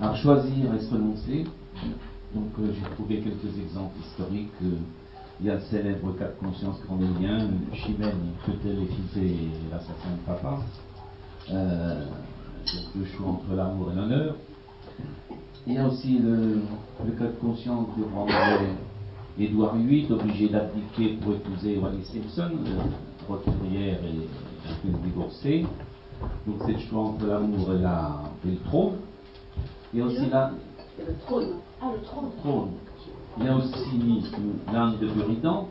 Alors choisir et se renoncer. Donc euh, j'ai trouvé quelques exemples historiques. Euh, il y a le célèbre cas de conscience cornélien, Chimène peut-elle épouser l'assassin de papa euh, le choix entre l'amour et l'honneur. Il y a aussi le, cas de conscience du roi Édouard VIII, obligé d'abdiquer pour épouser Wallis Simpson, roturière et un peu divorcée. Donc c'est le choix entre l'amour et, et le trône. Il y a aussi là. Le trône. Ah, le trône. Il y a aussi l'âne de Buridan.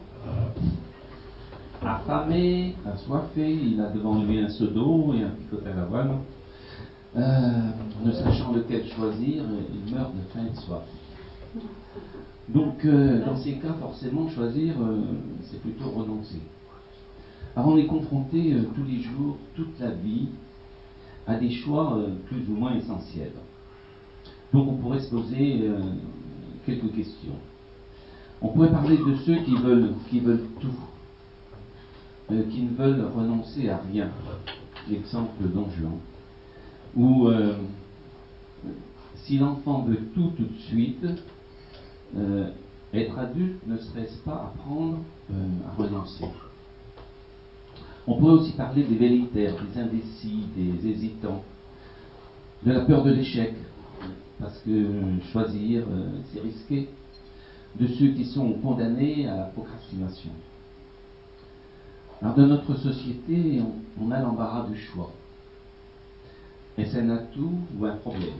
Affamé, assoiffé, il a devant lui un seau d'eau et un picot à l'avoine. Euh, ne sachant lequel choisir, il meurt de faim et de soif. Donc, euh, dans ces cas, forcément, choisir, euh, c'est plutôt renoncer. Alors, on est confronté tous les jours, toute la vie, à des choix plus ou moins essentiels. Donc on pourrait se poser euh, quelques questions. On pourrait parler de ceux qui veulent, qui veulent tout, euh, qui ne veulent renoncer à rien. Exemple Don. Ou euh, si l'enfant veut tout tout de suite, être adulte ne serait-ce pas apprendre à renoncer On pourrait aussi parler des vélitaires, des indécis, des hésitants, de la peur de l'échec, parce que choisir, euh, c'est risqué, de ceux qui sont condamnés à la procrastination. Alors dans notre société, on, a l'embarras du choix. Est-ce un atout ou un problème?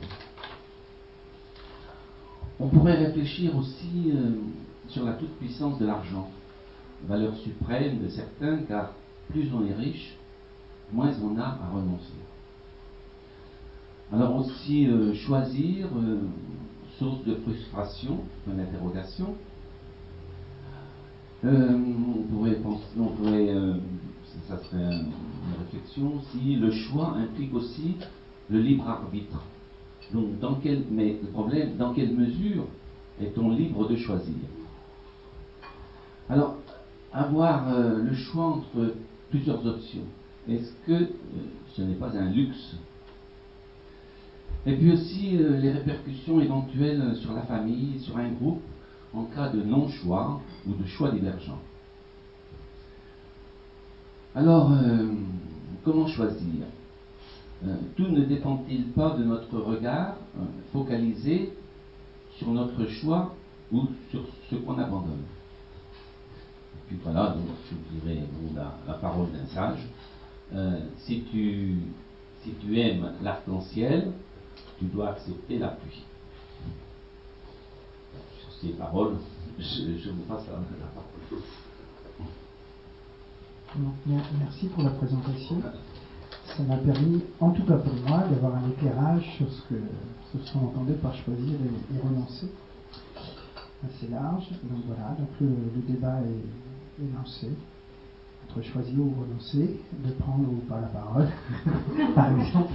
On pourrait réfléchir aussi euh, sur la toute-puissance de l'argent, valeur suprême de certains, car plus on est riche, moins on a à renoncer. Alors aussi euh, choisir, euh, source de frustration, d'interrogation. Euh, on pourrait penser, on pourrait, ça, serait une réflexion, si le choix implique aussi le libre arbitre. Donc, dans quel, mais le problème, dans quelle mesure est-on libre de choisir? Alors, avoir le choix entre plusieurs options, est-ce que ce n'est pas un luxe? Et puis aussi euh, les répercussions éventuelles sur la famille, sur un groupe, en cas de non-choix ou de choix divergent. Alors, euh, comment choisir? Euh, Tout ne dépend-il pas de notre regard focalisé sur notre choix ou sur ce qu'on abandonne? Puis voilà, donc je dirais la, la, parole d'un sage. si, tu, si tu aimes l'arc-en-ciel, tu dois accepter la pluie. Sur ces paroles, je, vous passe la, parole. merci pour la présentation. Ça m'a permis, en tout cas pour moi, d'avoir un éclairage sur ce que ce qu'on entendait par choisir et, renoncer. Assez large. Donc voilà, donc le, débat est, est lancé entre choisir ou renoncer, de prendre ou pas la parole, par exemple.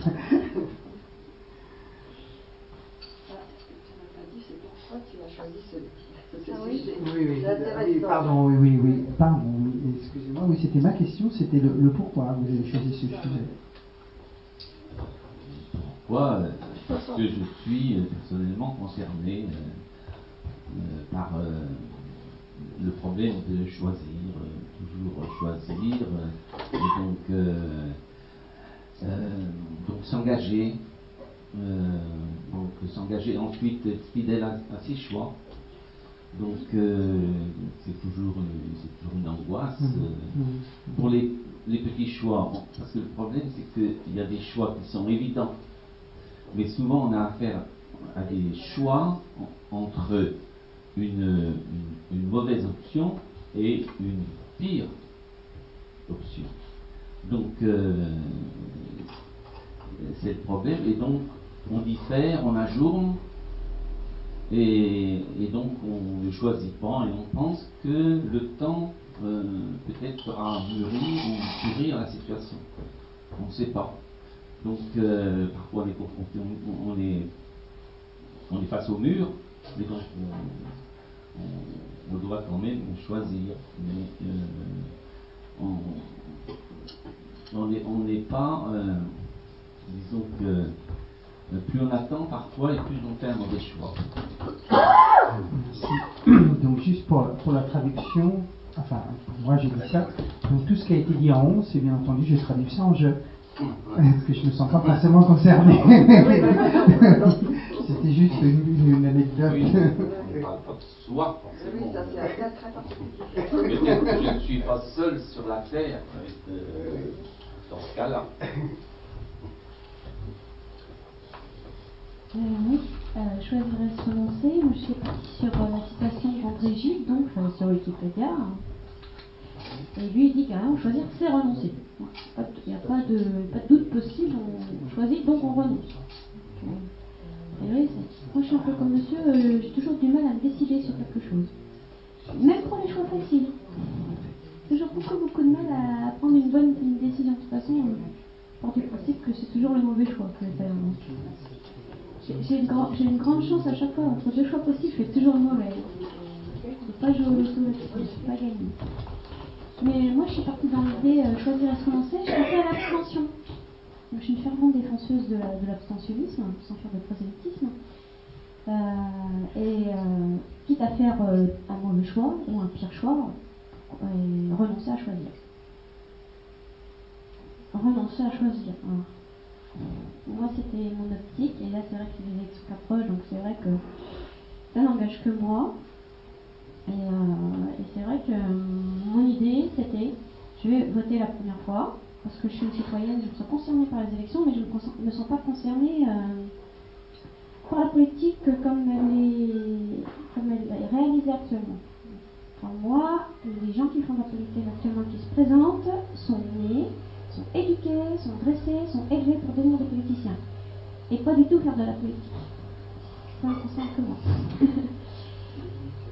pourquoi tu as choisi ce, ah oui. Oui, pardon, oui, oui, oui, pardon, oui, excusez-moi, oui, c'était ma question, c'était le, pourquoi vous avez choisi ce sujet. Pourquoi Parce que je suis euh, personnellement concerné euh, euh, par le problème de choisir, toujours choisir, et donc, donc s'engager euh, donc s'engager ensuite être fidèle à, ses choix. Donc euh, c'est toujours, c'est toujours une angoisse. Mhm. Euh, mhm. pour les, les, petits choix, parce que le problème c'est qu'il y a des choix qui sont évidents, mais souvent on a affaire à des choix entre une, une, mauvaise option et une pire option. Donc c'est le problème. Et donc on diffère, on ajourne, et, donc on ne choisit pas et on pense que le temps euh, peut-être fera mûrir ou pourrir la situation. On ne sait pas. Donc euh, parfois on est confronté, on, est, face au mur, mais donc on, doit quand même choisir. Mais euh, on n'est pas, disons que euh, plus on attend parfois et plus on fait un mauvais choix. Merci. Donc juste pour, pour la traduction, enfin pour moi j'ai dit ça, donc tout ce qui a été dit en haut, c'est bien entendu, je traduis ça en je. Parce que je ne me sens pas forcément concerné. C'était juste une, une anecdote. Oui, on ne parle pas de soi Oui, ça c'est un cas très particulier. Peut-être que je ne suis pas seul sur la terre euh, dans ce cas-là. Euh, oui, et se. Moi, je suis partie sur euh, la citation d'André Gide, donc sur Wikipédia. Et lui, il dit carrément choisir, c'est renoncer. De- Il n'y a pas de, de doute possible, on choisit, donc on renonce. Priori, c'est- moi, je suis un peu comme monsieur, euh, j'ai toujours du mal à me décider sur quelque chose. Même pour les choix faciles. Toujours beaucoup, beaucoup de mal à prendre une bonne décision. De toute façon, je pars du principe que c'est toujours le mauvais choix que je vais. J'ai- une, grande chance à chaque fois, entre deux choix possibles, je fais toujours mauvais. Faut pas jouer au loto c'est pas gagné. Mais moi, je suis partie dans l'idée euh, choisir et se renoncer, je pensais à l'abstention. Je suis une fervente défenseuse de, la- de l'abstentionnisme, sans faire de prosélytisme. Euh, et euh, quitte à faire euh, un mauvais choix ou un pire choix, euh, renoncer à choisir. Renoncer à choisir. voilà. Moi, c'était mon optique, et là, c'est vrai que les élections s'approchent, donc c'est vrai que ça n'engage que moi. Et, euh, c'est vrai que euh, mon idée, c'était, je vais voter la première fois, parce que je suis une citoyenne, je me sens concernée par les élections, mais je ne me, sens pas concernée euh, par la politique comme elle est, réalisée actuellement. Pour moi, les gens qui font la politique actuellement, qui se présentent, sont nés, sont éduqués, sont dressés, sont élevés pour devenir des politiciens. Et pas du tout faire de la politique.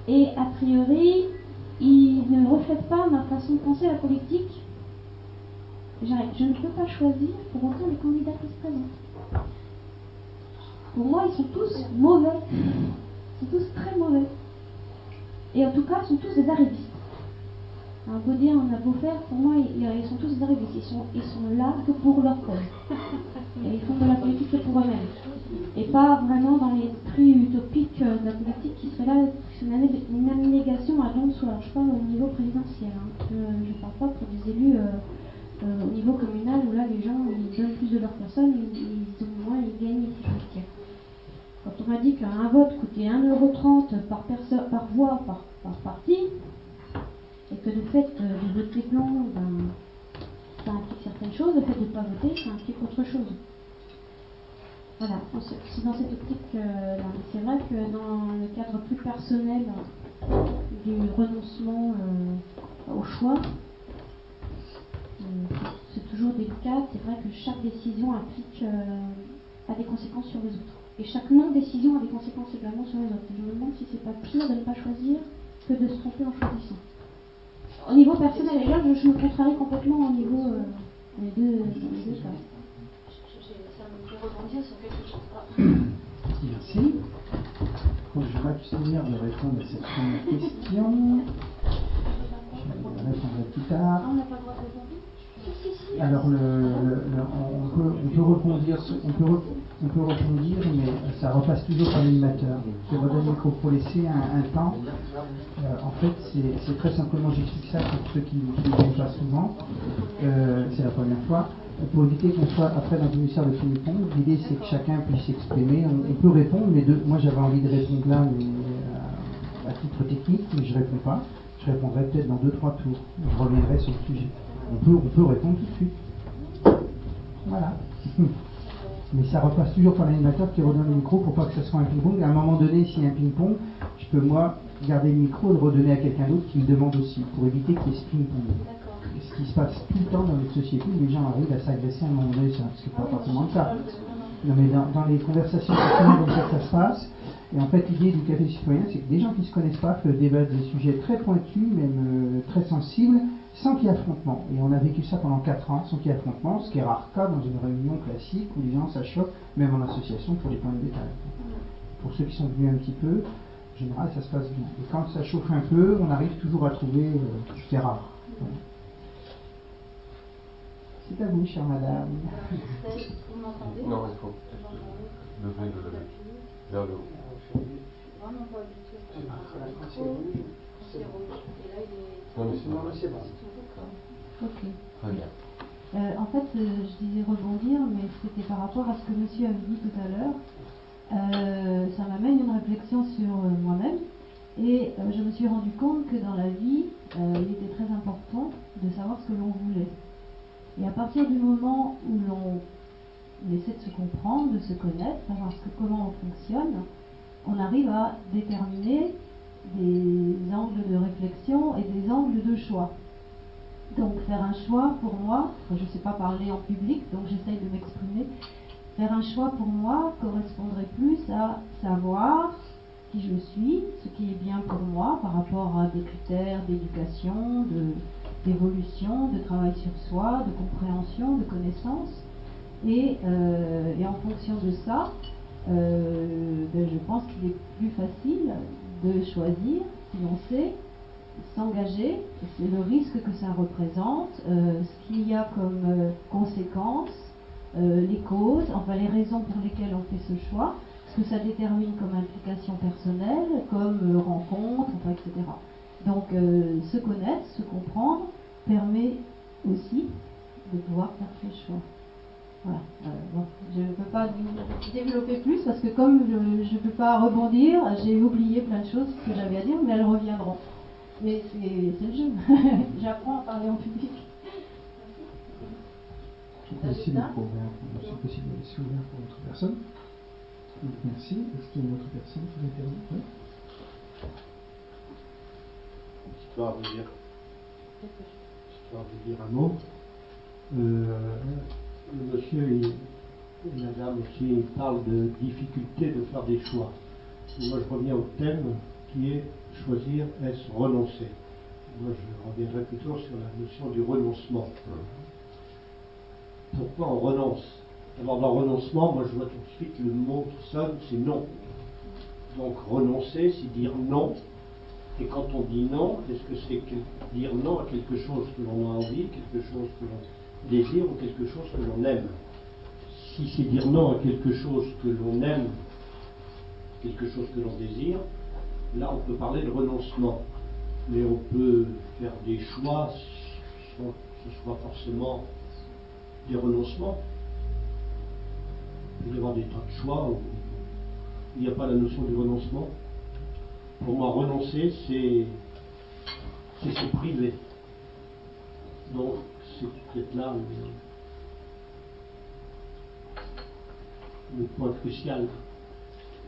Et a priori, ils ne reflètent pas ma façon de penser la politique. Je ne peux pas choisir pour autant les candidats qui se présentent. Pour moi, ils sont tous mauvais. Ils sont tous très mauvais. Et en tout cas, ils sont tous des arrivistes. Beau dire, on a beau faire, pour moi, ils, ils sont tous des arrivistes. Ils sont, ils sont là que pour leur peuple. Et ils font de la politique que pour eux-mêmes. Et pas vraiment dans l'esprit utopique euh, de la politique qui serait là, une, abnégation à don de soi. Alors je parle au niveau présidentiel. hein. Je ne parle pas pour des élus euh, euh, au niveau communal où là les gens ils donnent plus de leur personne, ils, ils ont moins, ils gagnent si je dire. Quand on m'a dit qu'un vote coûtait 1,30€ par, par voix, par, par parti, et que le fait de voter blanc, ben, ça implique certaines choses, le fait de ne pas voter, ça implique autre chose. Voilà, c'est dans cette optique-là. Mais c'est vrai que dans le cadre plus personnel du renoncement euh, au choix, euh, c'est- toujours délicat. C'est vrai que chaque décision implique euh, a des conséquences sur les autres. Et chaque non-décision a des conséquences également sur les autres. Je me demande si c'est pas pire de ne pas choisir que de se tromper en choisissant. Au niveau personnel, et là je, je me contrarie complètement au niveau euh, les deux, les deux cas. J'ai- Ça me fait rebondir sur quelque chose. Ah. Merci. Donc je vais m'abstenir de répondre à cette première question. Je vais répondrai plus tard. Ah, on n'a pas le droit de répondre Si, si, si. Alors, le, on, peut, on on peut, on mais ça repasse toujours par l'animateur. Je redonne le micro pour laisser un, temps. Euh, en fait, c'est très simplement, j'explique ça pour ceux qui, ne viennent pas souvent. Euh, c'est la première fois. Pour éviter qu'on soit après dans une histoire de ping-pong, l'idée c'est que chacun puisse s'exprimer. On, peut répondre, mais moi j'avais envie de répondre là, mais euh, à titre technique, mais je réponds pas. Je répondrai peut-être dans deux trois tours. Je reviendrai sur le sujet. On peut, on peut répondre tout de suite. Voilà. Mais ça repasse toujours par l'animateur qui redonne le micro pour pas que ça soit un ping-pong. À un moment donné, s'il y a un ping-pong, je peux moi garder le micro et le redonner à quelqu'un d'autre qui me demande aussi, pour éviter qu'il y ait ce ping-pong. Ce qui se passe tout le temps dans notre société où les gens arrivent à s'agresser à un moment donné, c'est ce n'est pas forcément le cas. Non, mais dans, dans les conversations comme ça que ça se passe, et en fait l'idée du café citoyen, c'est que des gens qui ne se connaissent pas peuvent débattre des sujets très pointus, même euh, très sensibles, sans qu'il y ait affrontement. Et on a vécu ça pendant 4 ans, sans qu'il y ait affrontement, ce qui est rare cas dans une réunion classique où les gens s'achoppent, même en association, pour des points de détail. Pour ceux qui sont venus un petit peu, en général ça se passe bien. Et quand ça chauffe un peu, on arrive toujours à trouver, euh, c'est rare. Voilà. C'est à vous, chère madame. Vous m'entendez? Non, il faut. Lever le. Vers le haut. Vraiment pas. Et là, il est. Non, mais c'est Non, normal. mais c'est bon. D'accord. Ok. Très bien. Euh, en fait, euh, je disais rebondir, mais c'était par rapport à ce que monsieur avait dit tout à l'heure. Euh, ça m'amène une réflexion sur euh, moi-même. Et euh, je me suis rendu compte que dans la vie, euh, il était très important de savoir ce que l'on voulait. Et à partir du moment où l'on essaie de se comprendre, de se connaître, savoir ce que- comment on fonctionne, on arrive à déterminer des angles de réflexion et des angles de choix. Donc faire un choix pour moi, je ne sais pas parler en public, donc j'essaye de m'exprimer. Faire un choix pour moi correspondrait plus à savoir qui je suis, ce qui est bien pour moi par rapport à des critères d'éducation, de- d'évolution, de, travail sur soi, de compréhension, de connaissance. Et, euh, en fonction de ça, euh, ben, je pense qu'il est plus facile de choisir si l'on sait s'engager, c'est le risque que ça représente, euh, ce qu'il y a comme euh, conséquences, euh, les causes, enfin les raisons pour lesquelles on fait ce choix, ce que ça détermine comme implication personnelle, comme euh, rencontre, etc. Donc se connaître, se comprendre, permet aussi de pouvoir faire ce choix. Voilà. Euh, bon, je ne peux pas développer plus parce que comme je ne peux pas rebondir, j'ai oublié plein de choses que j'avais à dire, mais elles reviendront. Mais c'est le jeu. J'apprends à parler en public. Je c'est possible de laisser ouvert pour d'autres personnes. Donc merci. Est-ce qu'il y a une autre personne qui veut intervenir Oui. histoire de dire, histoire de dire un mot. Euh, le monsieur et, et la dame aussi parlent de difficulté de faire des choix. Moi, je reviens au thème qui est choisir, est-ce renoncer Moi, je reviendrai plutôt sur la notion du renoncement. Pourquoi on renonce? D'abord, dans renoncement, moi, je vois tout de suite le mot qui sonne, c'est non. Donc, renoncer, c'est dire non et quand on dit non, est-ce que c'est dire non à quelque chose que l'on a envie, quelque chose que l'on désire ou quelque chose que l'on aime Si c'est dire non à quelque chose que l'on aime, quelque chose que l'on désire, là on peut parler de renoncement. Mais on peut faire des choix sans que ce soit forcément des renoncements. Il y avoir des tas de choix où il n'y a pas la notion du renoncement. Pour moi, renoncer, c'est se priver. Donc, là le, point crucial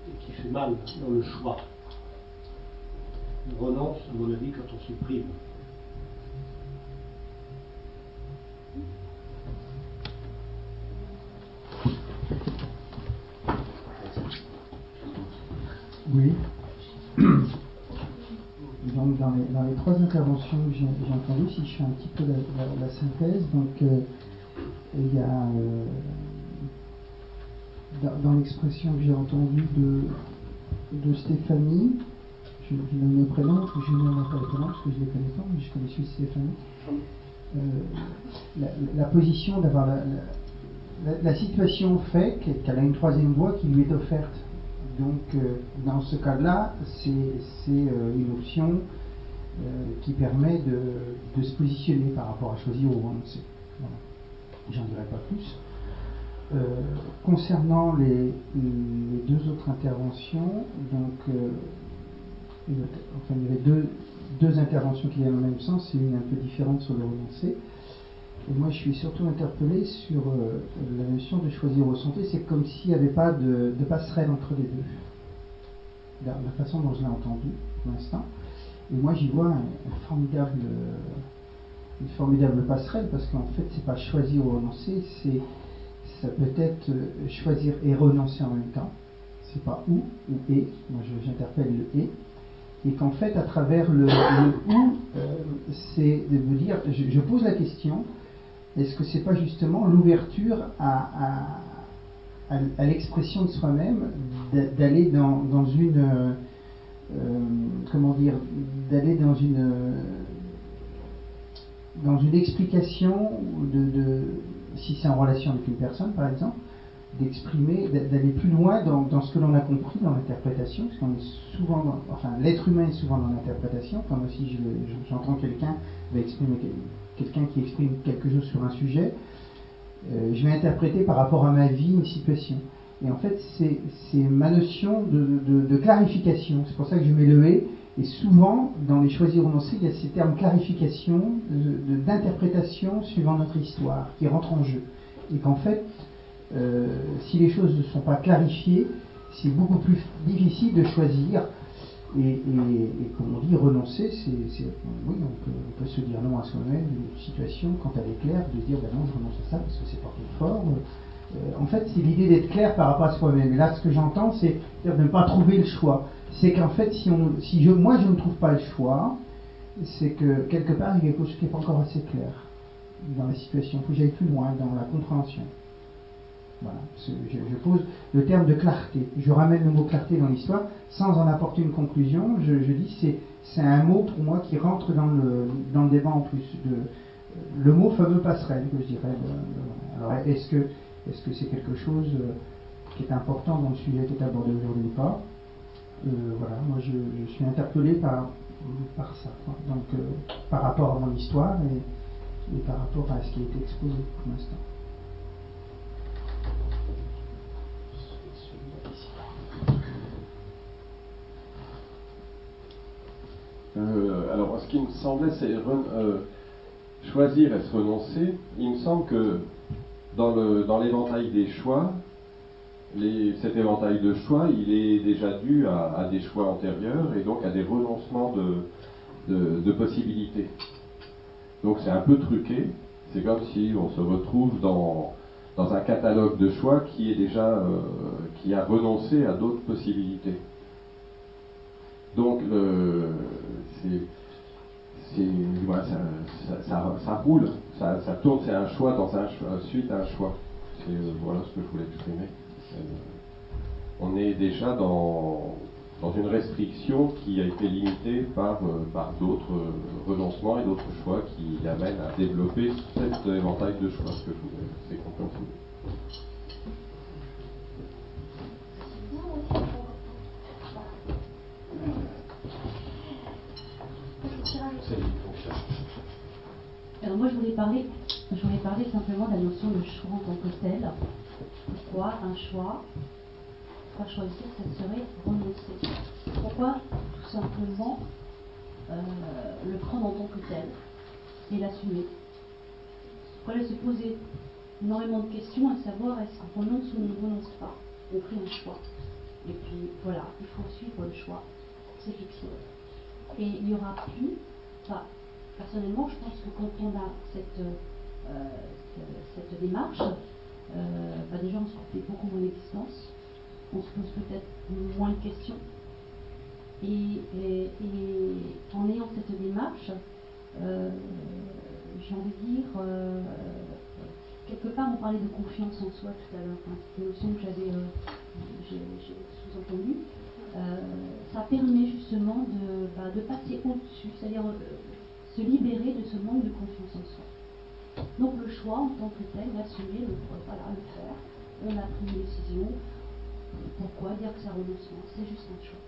et qui fait mal dans le choix. On renonce, à mon avis, quand on se prive. Oui. Donc dans les, trois interventions que j'ai entendues, si je fais un petit peu la, synthèse, donc euh, il y a euh, dans, l'expression que j'ai entendue de, Stéphanie, je, je le prénom, je ne nomme pas prénom parce que je ne les connais pas, mais je connais celui de Stéphanie. Euh, la, la position d'avoir la, situation fait qu'elle a une troisième voie qui lui est offerte. Donc, euh, dans ce cas-là, c'est euh, une option euh, qui permet de, se positionner par rapport à choisir ou renoncer. J'en dirai pas plus. Concernant les, deux autres interventions, donc, enfin, il y avait deux, deux interventions qui allaient dans le même sens et une un peu différente sur le renoncer. Moi, je suis surtout interpellé sur euh, la notion de choisir au santé. C'est comme s'il n'y avait pas de, passerelle entre les deux. La, la façon dont je l'ai entendu pour l'instant. Et moi, j'y vois formidable, une formidable passerelle parce qu'en fait, c'est pas choisir ou renoncer, c'est ça peut être euh, choisir et renoncer en même temps. C'est pas ou ou et. Moi, j'interpelle le et et qu'en fait, à travers le, ou, euh, c'est de me dire, je pose la question, est-ce que c'est pas justement l'ouverture à, l'expression de soi-même, d'a- d'aller dans, dans une, euh, comment dire, d'aller dans une, dans une explication si c'est en relation avec une personne, par exemple, d'exprimer, d'aller plus loin dans, ce que l'on a compris dans l'interprétation, parce qu'on est souvent, enfin l'être humain est souvent dans l'interprétation. Enfin moi si j'entends quelqu'un va exprimer quelqu'un qui exprime quelque chose sur un sujet, euh, je vais interpréter par rapport à ma vie une situation. Et en fait c'est ma notion de, clarification. C'est pour ça que je mets le et. Et souvent dans les choisis renoncés, il y a ces termes clarification, d'interprétation suivant notre histoire qui rentrent en jeu. Et qu'en fait euh, si les choses ne sont pas clarifiées, c'est beaucoup plus difficile de choisir. Et, comme on dit, renoncer, c'est, oui, on peut, se dire non à soi-même d'une situation quand elle est claire, de dire ben non, je renonce à ça parce que c'est pas trop fort. Euh, en fait, c'est l'idée d'être clair par rapport à soi-même. Et là, ce que j'entends, c'est de ne pas trouver le choix. C'est qu'en fait, si, on, si je, moi je ne trouve pas le choix, c'est que quelque part, il y a quelque chose qui n'est pas encore assez clair dans la situation. Il faut que j'aille plus loin dans la compréhension. Je, pose le terme de clarté. Je ramène le mot clarté dans l'histoire sans en apporter une conclusion. Je, dis c'est c'est un mot pour moi qui rentre dans le débat en plus de le mot fameux passerelle que je dirais. Alors est-ce que c'est quelque chose euh, qui est important dans le sujet qui est abordé aujourd'hui ou pas? Euh, Voilà, moi je, suis interpellé par ça. Donc euh, par rapport à mon histoire et par rapport à ce qui a été exposé pour l'instant. Alors, ce qui me semblait, c'est euh, choisir et se renoncer. Il me semble que dans l'éventail des choix, cet éventail de choix, il est déjà dû à, des choix antérieurs et donc à des renoncements de, possibilités. Donc c'est un peu truqué. C'est comme si on se retrouve dans, un catalogue de choix qui est déjà euh, qui a renoncé à d'autres possibilités. Donc, ça, roule, ça, tourne, c'est un choix dans un suite à un choix. C'est euh, voilà ce que je voulais exprimer. Euh, on est déjà dans, dans une restriction qui a été limitée par, euh, par d'autres renoncements et d'autres choix qui amènent à développer cet éventail de choix, ce que je voulais, c'est. Alors moi je voulais parler, simplement de la notion de choix en tant que tel. Pourquoi un choix Pas choisir, ça serait renoncer. Pourquoi tout simplement euh, le prendre en tant que tel et l'assumer? Pourquoi se poser énormément de questions à savoir est-ce qu'on renonce ou on ne renonce pas? On fait un choix. Et puis voilà, il faut suivre le choix. C'est fixé. Et il n'y aura plus, personnellement, je pense que quand on a cette, euh, cette démarche, euh, bah, déjà on se fait beaucoup moins l'existence, on se pose peut-être moins de questions. Et, en ayant cette démarche, euh, j'ai envie de dire, quelque part on parlait de confiance en soi tout à l'heure, c'est une notion que j'avais sous-entendue. ça permet justement de, bah, de passer au-dessus, c'est-à-dire se libérer de ce manque de confiance en soi. Donc le choix en tant que tel, l'assumer, le, voilà, le faire. On a pris une décision. Pourquoi dire que c'est un renoncement C'est juste un choix.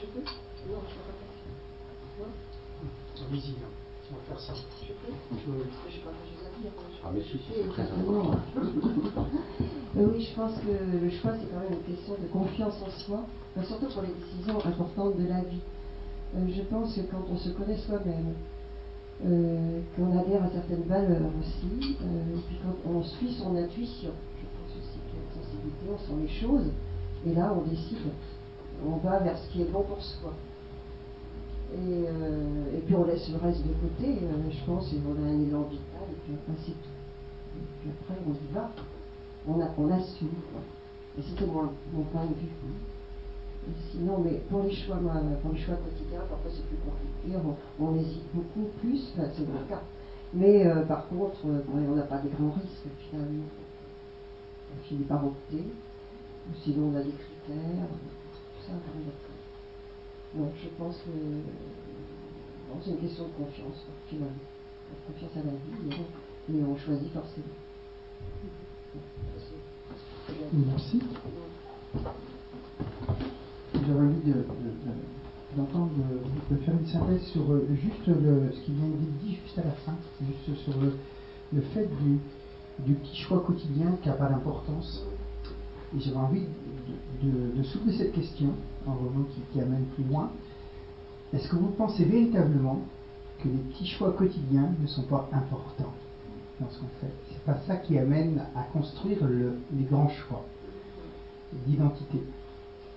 Je peux? Non, je ne peux pas faire ça. Non Allez-y, on va faire ça. Je peux? Je n'ai pas. Ah mais si, c'est très important. oui, je pense que le choix, c'est quand même une question de confiance en soi surtout pour les décisions importantes de la vie. Euh, je pense que quand on se connaît soi-même, euh, qu'on adhère à certaines valeurs aussi, euh, et puis quand on suit son intuition, je pense aussi qu'il y a une sensibilité, on sent les choses, et là on décide, on va vers ce qui est bon pour soi. Et, puis on laisse le reste de côté, je pense, et on a un élan vital, et puis après c'est tout. Et puis après on y va, on, assume. Quoi. Et c'était mon, point de vue. Sinon, mais pour les choix, pour les choix quotidiens, parfois c'est plus compliqué, on, hésite beaucoup plus, c'est mon cas. Mais euh, par contre, euh, on n'a pas des grands risques finalement. On finit par opter, ou sinon on a des critères, tout ça. Non, je pense que c'est une question de confiance, finalement. Confiance à la vie. mais on choisit forcément. Merci. J'avais envie de, d'entendre, de, faire une synthèse sur euh, juste ce qui vient d'être dit juste à la fin, juste sur le, le fait du, petit choix quotidien qui n'a pas d'importance. Et j'avais envie de, de, soulever cette question, en revenant qui, qui amène plus loin. Est-ce que vous pensez véritablement que les petits choix quotidiens ne sont pas importants? Dans ce qu'on fait C'est pas ça qui amène à construire le, les grands choix d'identité.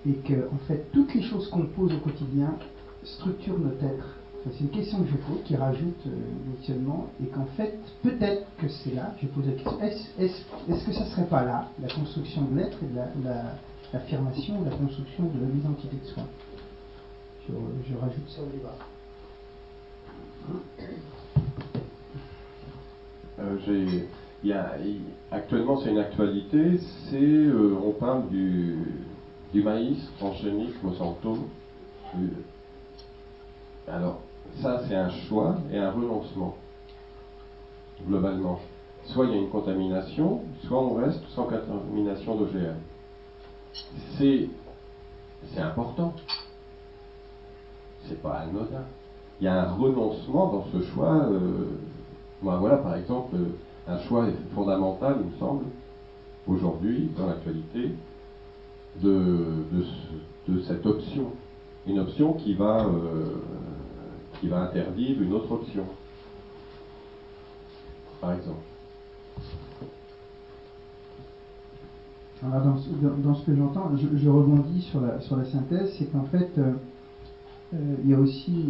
Et que, en fait, toutes les choses qu'on pose au quotidien structurent notre être c'est une question que je pose, qui rajoute euh, mutuellement, et qu'en fait, peut-être que c'est là, je pose la question, est-ce que ça serait pas là, la construction de l'être et de l'affirmation, la, la construction de l'identité de soi? Je, je, rajoute ça au débat. Euh, actuellement, c'est une actualité, c'est, euh, on parle du, du maïs transgénique Monsanto. Alors, ça, c'est un choix et un renoncement, globalement. Soit il y a une contamination, soit on reste sans contamination d'OGM. C'est, c'est important. C'est pas anodin. Il y a un renoncement dans ce choix. Euh, moi, voilà, par exemple, un choix fondamental, il me semble, aujourd'hui, dans l'actualité, de, cette option. Une option qui va euh, qui va interdire une autre option, par exemple. Alors dans, ce que j'entends, je, rebondis sur la, sur la synthèse, c'est qu'en fait, euh, euh, il y a aussi,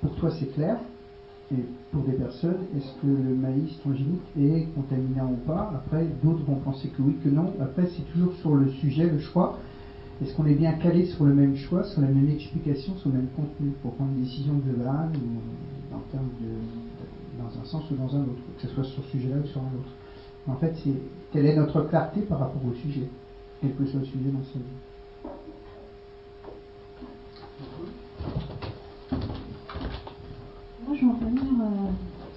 pour toi c'est clair, et pour des personnes, est-ce que le maïs transgénique est contaminant ou pas? Après, d'autres vont penser que oui, que non. Après, c'est toujours sur le sujet, le choix. Est-ce qu'on est bien calé sur le même choix, sur la même explication, sur le même contenu pour prendre une décision globale ou dans un sens ou dans un autre, que ce soit sur ce sujet-là ou sur un autre? En fait, c'est quelle est notre clarté par rapport au sujet, quel que soit le sujet dans sa vie. Je vais revenir euh,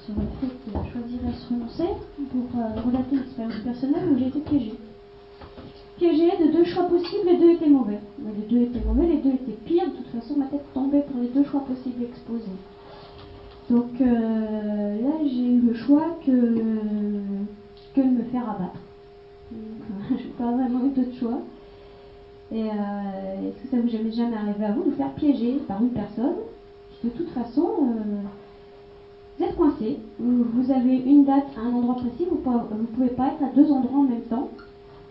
sur le fait de choisir et se renoncer pour euh, relater une expérience personnelle où j'ai été piégée piégée de deux choix possibles, les deux étaient mauvais. Les deux étaient mauvais, les deux étaient pires. De toute façon, ma tête tombait pour les deux choix possibles exposés. Donc euh, là, j'ai eu le choix que, de me faire abattre. Je n'ai pas vraiment eu d'autre choix. Et est-ce que ça vous est jamais arrivé à vous de vous faire piéger par une personne qui, de toute façon, vous êtes coincé, vous, avez une date à un endroit précis, vous ne pouvez pas être à deux endroits en même temps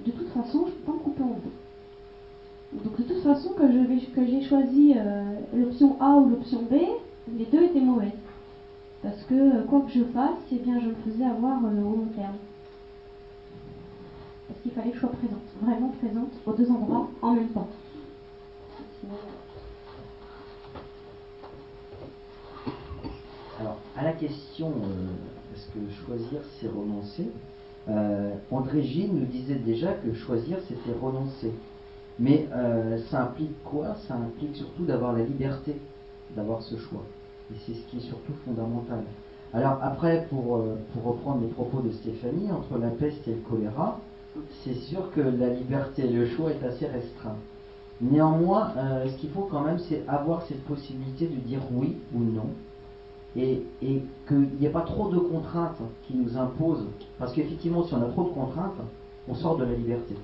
de toute façon, je ne peux pas me couper en deux. Donc de toute façon, que, j'ai choisi euh, l'option A ou l'option B, les deux étaient mauvaises. Parce que euh, quoi que je fasse, eh bien, je me faisais avoir euh, au long terme. Parce qu'il fallait que je sois présente, vraiment présente, aux deux endroits en même temps. Alors, à la question, est-ce que choisir, c'est renoncer euh, André Gide nous disait déjà que choisir, c'était renoncer. Mais euh, ça implique quoi? Ça implique surtout d'avoir la liberté d'avoir ce choix. Et c'est ce qui est surtout fondamental. Alors après, pour, euh, pour reprendre les propos de Stéphanie, entre la peste et le choléra, c'est sûr que la liberté et le choix est assez restreint. Néanmoins, ce qu'il faut quand même, c'est avoir cette possibilité de dire oui ou non et, qu'il n'y ait pas trop de contraintes qui nous imposent. Parce qu'effectivement, si on a trop de contraintes, on sort de la liberté.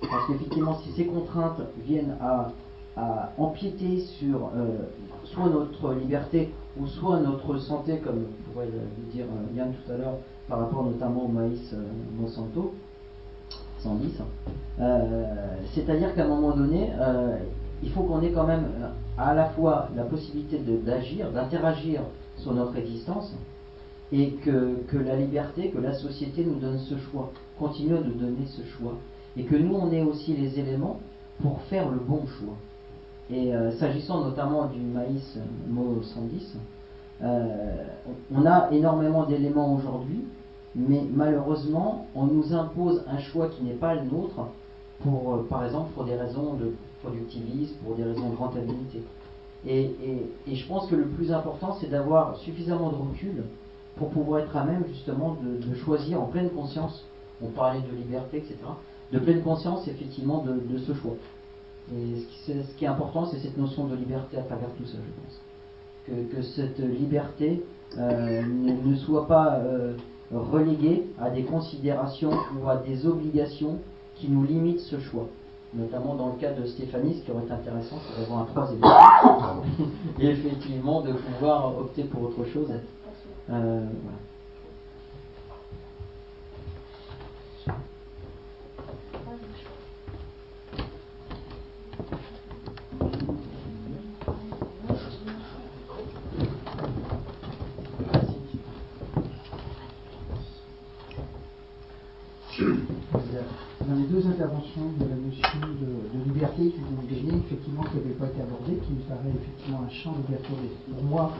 Parce qu'effectivement, si ces contraintes viennent à, empiéter sur euh, soit notre liberté ou soit notre santé, comme pourrait le dire euh, Yann tout à l'heure, par rapport notamment au maïs euh, Monsanto 110, c'est-à-dire qu'à un moment donné, il faut qu'on ait quand même à la fois la possibilité d'agir, d'interagir sur notre existence et que, la liberté, que la société nous donne ce choix, continue de donner ce choix et que nous on ait aussi les éléments pour faire le bon choix. Et euh, s'agissant notamment du maïs Mo 110, euh, on a énormément d'éléments aujourd'hui, mais malheureusement on nous impose un choix qui n'est pas le nôtre, pour, euh, par exemple pour des raisons de productivisme, pour des raisons de rentabilité. Et, je pense que le plus important, c'est d'avoir suffisamment de recul pour pouvoir être à même justement de, choisir en pleine conscience, on parlait de liberté, etc., de pleine conscience effectivement de, ce choix. Et ce qui, est important, c'est cette notion de liberté à travers tout ça, je pense. Que, que cette liberté euh, ne, soit pas euh, reléguée à des considérations ou à des obligations qui nous limitent ce choix notamment dans le cas de Stéphanie, ce qui aurait été intéressant, c'est d'avoir un troisième et effectivement de pouvoir opter pour autre chose. Euh, dans les deux interventions viennent gagner, effectivement, qui n'avait pas été abordée, qui me paraît effectivement un champ d'ouverture pour moi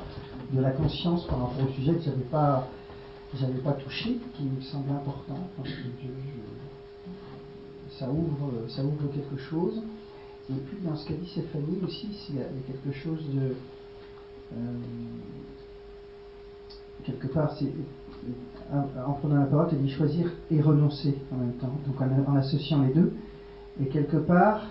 de la conscience par rapport au sujet que je n'avais pas, pas touché, qui me semble important, que ça, ouvre, ça ouvre quelque chose. Et puis, dans ce qu'a dit Stéphanie aussi, il y a quelque chose de. Euh, quelque part, c'est en prenant la parole, tu as dit choisir et renoncer en même temps, donc en, associant les deux. Et quelque part,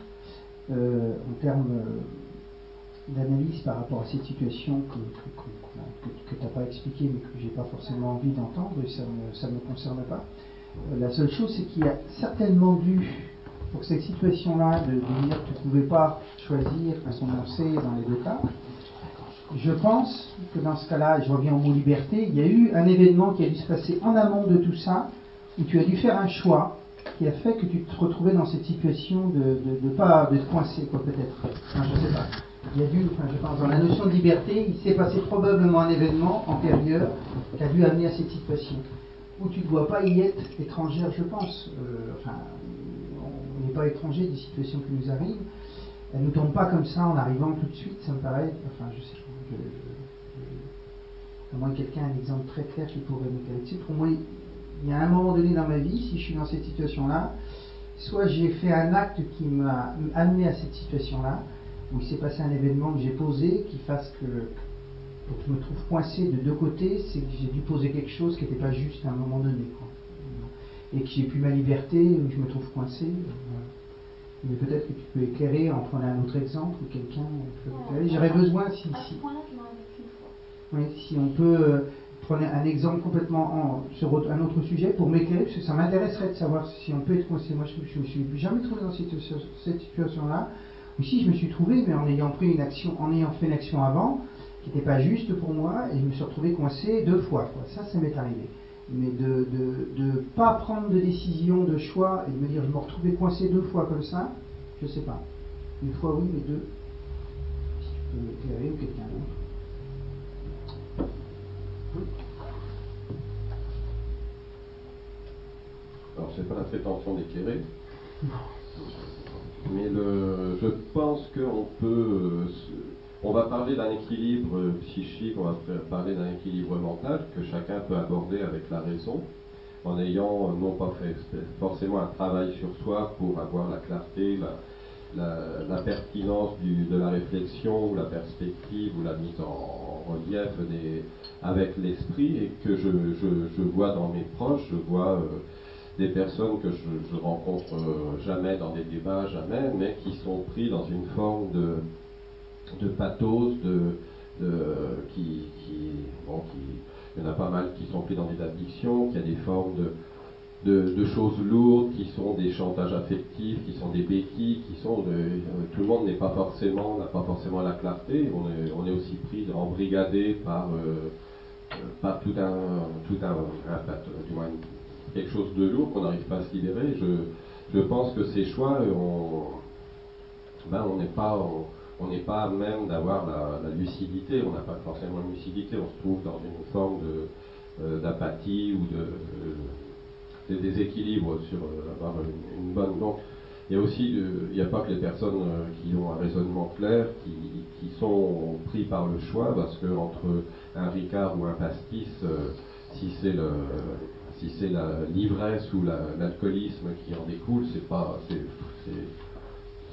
euh, en termes euh, d'analyse par rapport à cette situation que, que, tu n'as pas expliqué mais que j'ai pas forcément envie d'entendre et ça ne me concerne pas, euh, la seule chose c'est qu'il y a certainement dû, pour cette situation-là, de, dire que tu ne pouvais pas choisir, renoncer dans les deux cas, je pense que dans ce cas-là, je reviens au mot liberté, il y a eu un événement qui a dû se passer en amont de tout ça, où tu as dû faire un choix qui a fait que tu te retrouvais dans cette situation de ne de te coincer, quoi, peut-être. Enfin, je sais pas. Il y a dû, enfin, je pense, dans la notion de liberté, il s'est passé probablement un événement antérieur qui a dû amener à cette situation. Où tu ne dois pas y être étrangère, je pense. Euh, enfin, on n'est pas étranger des situations qui nous arrivent. Elles ne nous tombent pas comme ça en arrivant tout de suite, ça me paraît. Enfin, je sais pas. moins que quelqu'un ait un exemple très clair qui pourrait m'éclairer dessus. Pour moi, il y a un moment donné dans ma vie, si je suis dans cette situation-là, soit j'ai fait un acte qui m'a amené à cette situation-là, où il s'est passé un événement que j'ai posé qui fasse que, pour que je me trouve coincé de deux côtés, c'est que j'ai dû poser quelque chose qui n'était pas juste à un moment donné. Et que j'ai plus ma liberté, où je me trouve coincé. Voilà. Mais peut-être que tu peux éclairer en prenant un autre exemple ou quelqu'un peut. J'aurais besoin si. si oui, si on peut prendre un exemple complètement en, sur un autre sujet pour m'éclairer, parce que ça m'intéresserait de savoir si on peut être coincé. Moi, je ne me suis jamais trouvé dans cette, cette situation-là. Ou si je me suis trouvé, mais en ayant pris une action, en ayant fait une action avant, qui n'était pas juste pour moi, et je me suis retrouvé coincé deux fois. Ça, ça m'est arrivé mais de ne pas prendre de décision, de choix, et de me dire je me retrouvais coincé deux fois comme ça, je ne sais pas. Une fois oui, mais deux. Si tu peux éclairer ou quelqu'un d'autre. Alors, je n'ai pas la prétention d'éclairer, mais le, je pense qu'on peut. On va parler d'un équilibre psychique, on va parler d'un équilibre mental que chacun peut aborder avec la raison, en ayant non pas fait forcément un travail sur soi pour avoir la clarté, la, pertinence de la réflexion ou la perspective ou la mise en, relief avec l'esprit et que je, vois dans mes proches, je vois euh, des personnes que je, je rencontre euh, jamais dans des débats, jamais, mais qui sont pris dans une forme de de pathos, de, qui, bon, qui, il y en a pas mal qui sont pris dans des addictions, qui a des formes de, de, choses lourdes, qui sont des chantages affectifs, qui sont des béquilles, qui sont euh, tout le monde n'est pas forcément n'a pas forcément la clarté. On est, on est aussi pris embrigadé par euh, par tout un tout un, du moins quelque chose de lourd qu'on n'arrive pas à se libérer. Je, je pense que ces choix, on ben n'est pas on n'est pas même d'avoir la, lucidité, on n'a pas forcément une lucidité, on se trouve dans une forme euh, d'apathie ou de, euh, déséquilibre sur euh, avoir une, bonne. Donc, il y a aussi, il n'y a pas que les personnes qui ont un raisonnement clair qui, sont pris par le choix, parce que entre un ricard ou un pastis, si c'est le si l'ivresse ou l'alcoolisme qui en découle, c'est pas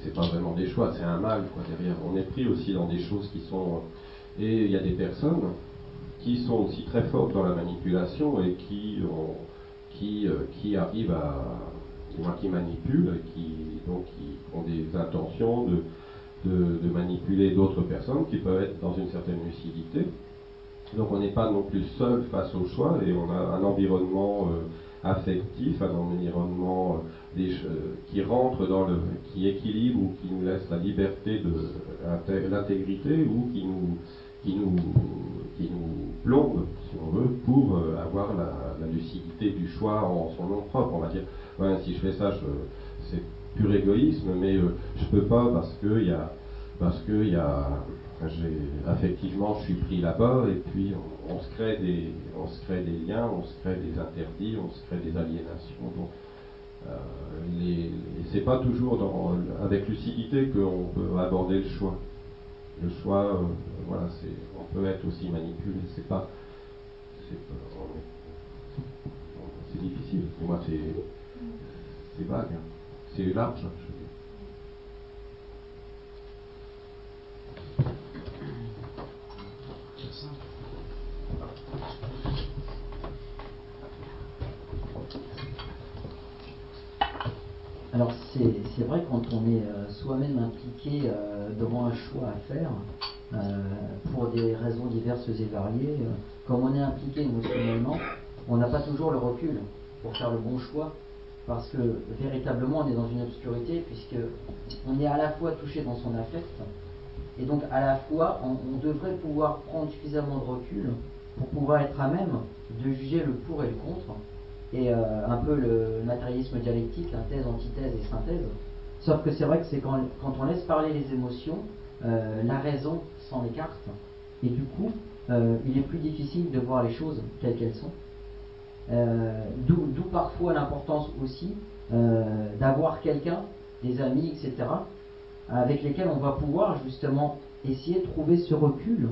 c'est pas vraiment des choix, c'est un mal quoi derrière. On est pris aussi dans des choses qui sont et il y a des personnes qui sont aussi très fortes dans la manipulation et qui, ont, qui, euh, qui arrivent à, qui manipulent, qui, donc, qui ont des intentions de, de manipuler d'autres personnes, qui peuvent être dans une certaine lucidité. Donc on n'est pas non plus seul face au choix et on a un environnement euh, affectif, un environnement euh, euh, qui rentre dans le, qui équilibre ou qui nous laisse la liberté de l'intégrité ou qui nous, qui nous, qui nous plombe, si on veut, pour avoir la, lucidité du choix en son nom propre. On va dire, si je fais ça, c'est pur égoïsme, mais je peux pas parce qu'il y a parce que y a, effectivement, je suis pris là-bas et puis on, se crée des, on se crée des liens, on se crée des interdits, on se crée des aliénations. Donc, euh, c'est pas toujours avec lucidité qu'on peut aborder le choix. Le choix, euh, voilà, c'est, on peut être aussi manipulé. C'est pas, c'est, c'est difficile. Pour moi, c'est, c'est vague, hein. c'est large. Hein, je veux dire. Alors c'est vrai quand on est euh, soi-même impliqué euh, devant un choix à faire, euh, pour des raisons diverses et variées, comme on est impliqué émotionnellement, on n'a pas toujours le recul pour faire le bon choix, parce que véritablement on est dans une obscurité, puisque on est à la fois touché dans son affect, et donc à la fois on, devrait pouvoir prendre suffisamment de recul pour pouvoir être à même de juger le pour et le contre, et euh, un peu le matérialisme dialectique, la thèse, antithèse et synthèse. Sauf que c'est vrai que c'est quand, on laisse parler les émotions, euh, la raison s'en écarte, et du coup, euh, il est plus difficile de voir les choses telles qu'elles sont. D'où parfois l'importance aussi d'avoir quelqu'un, des amis, etc., avec lesquels on va pouvoir justement essayer de trouver ce recul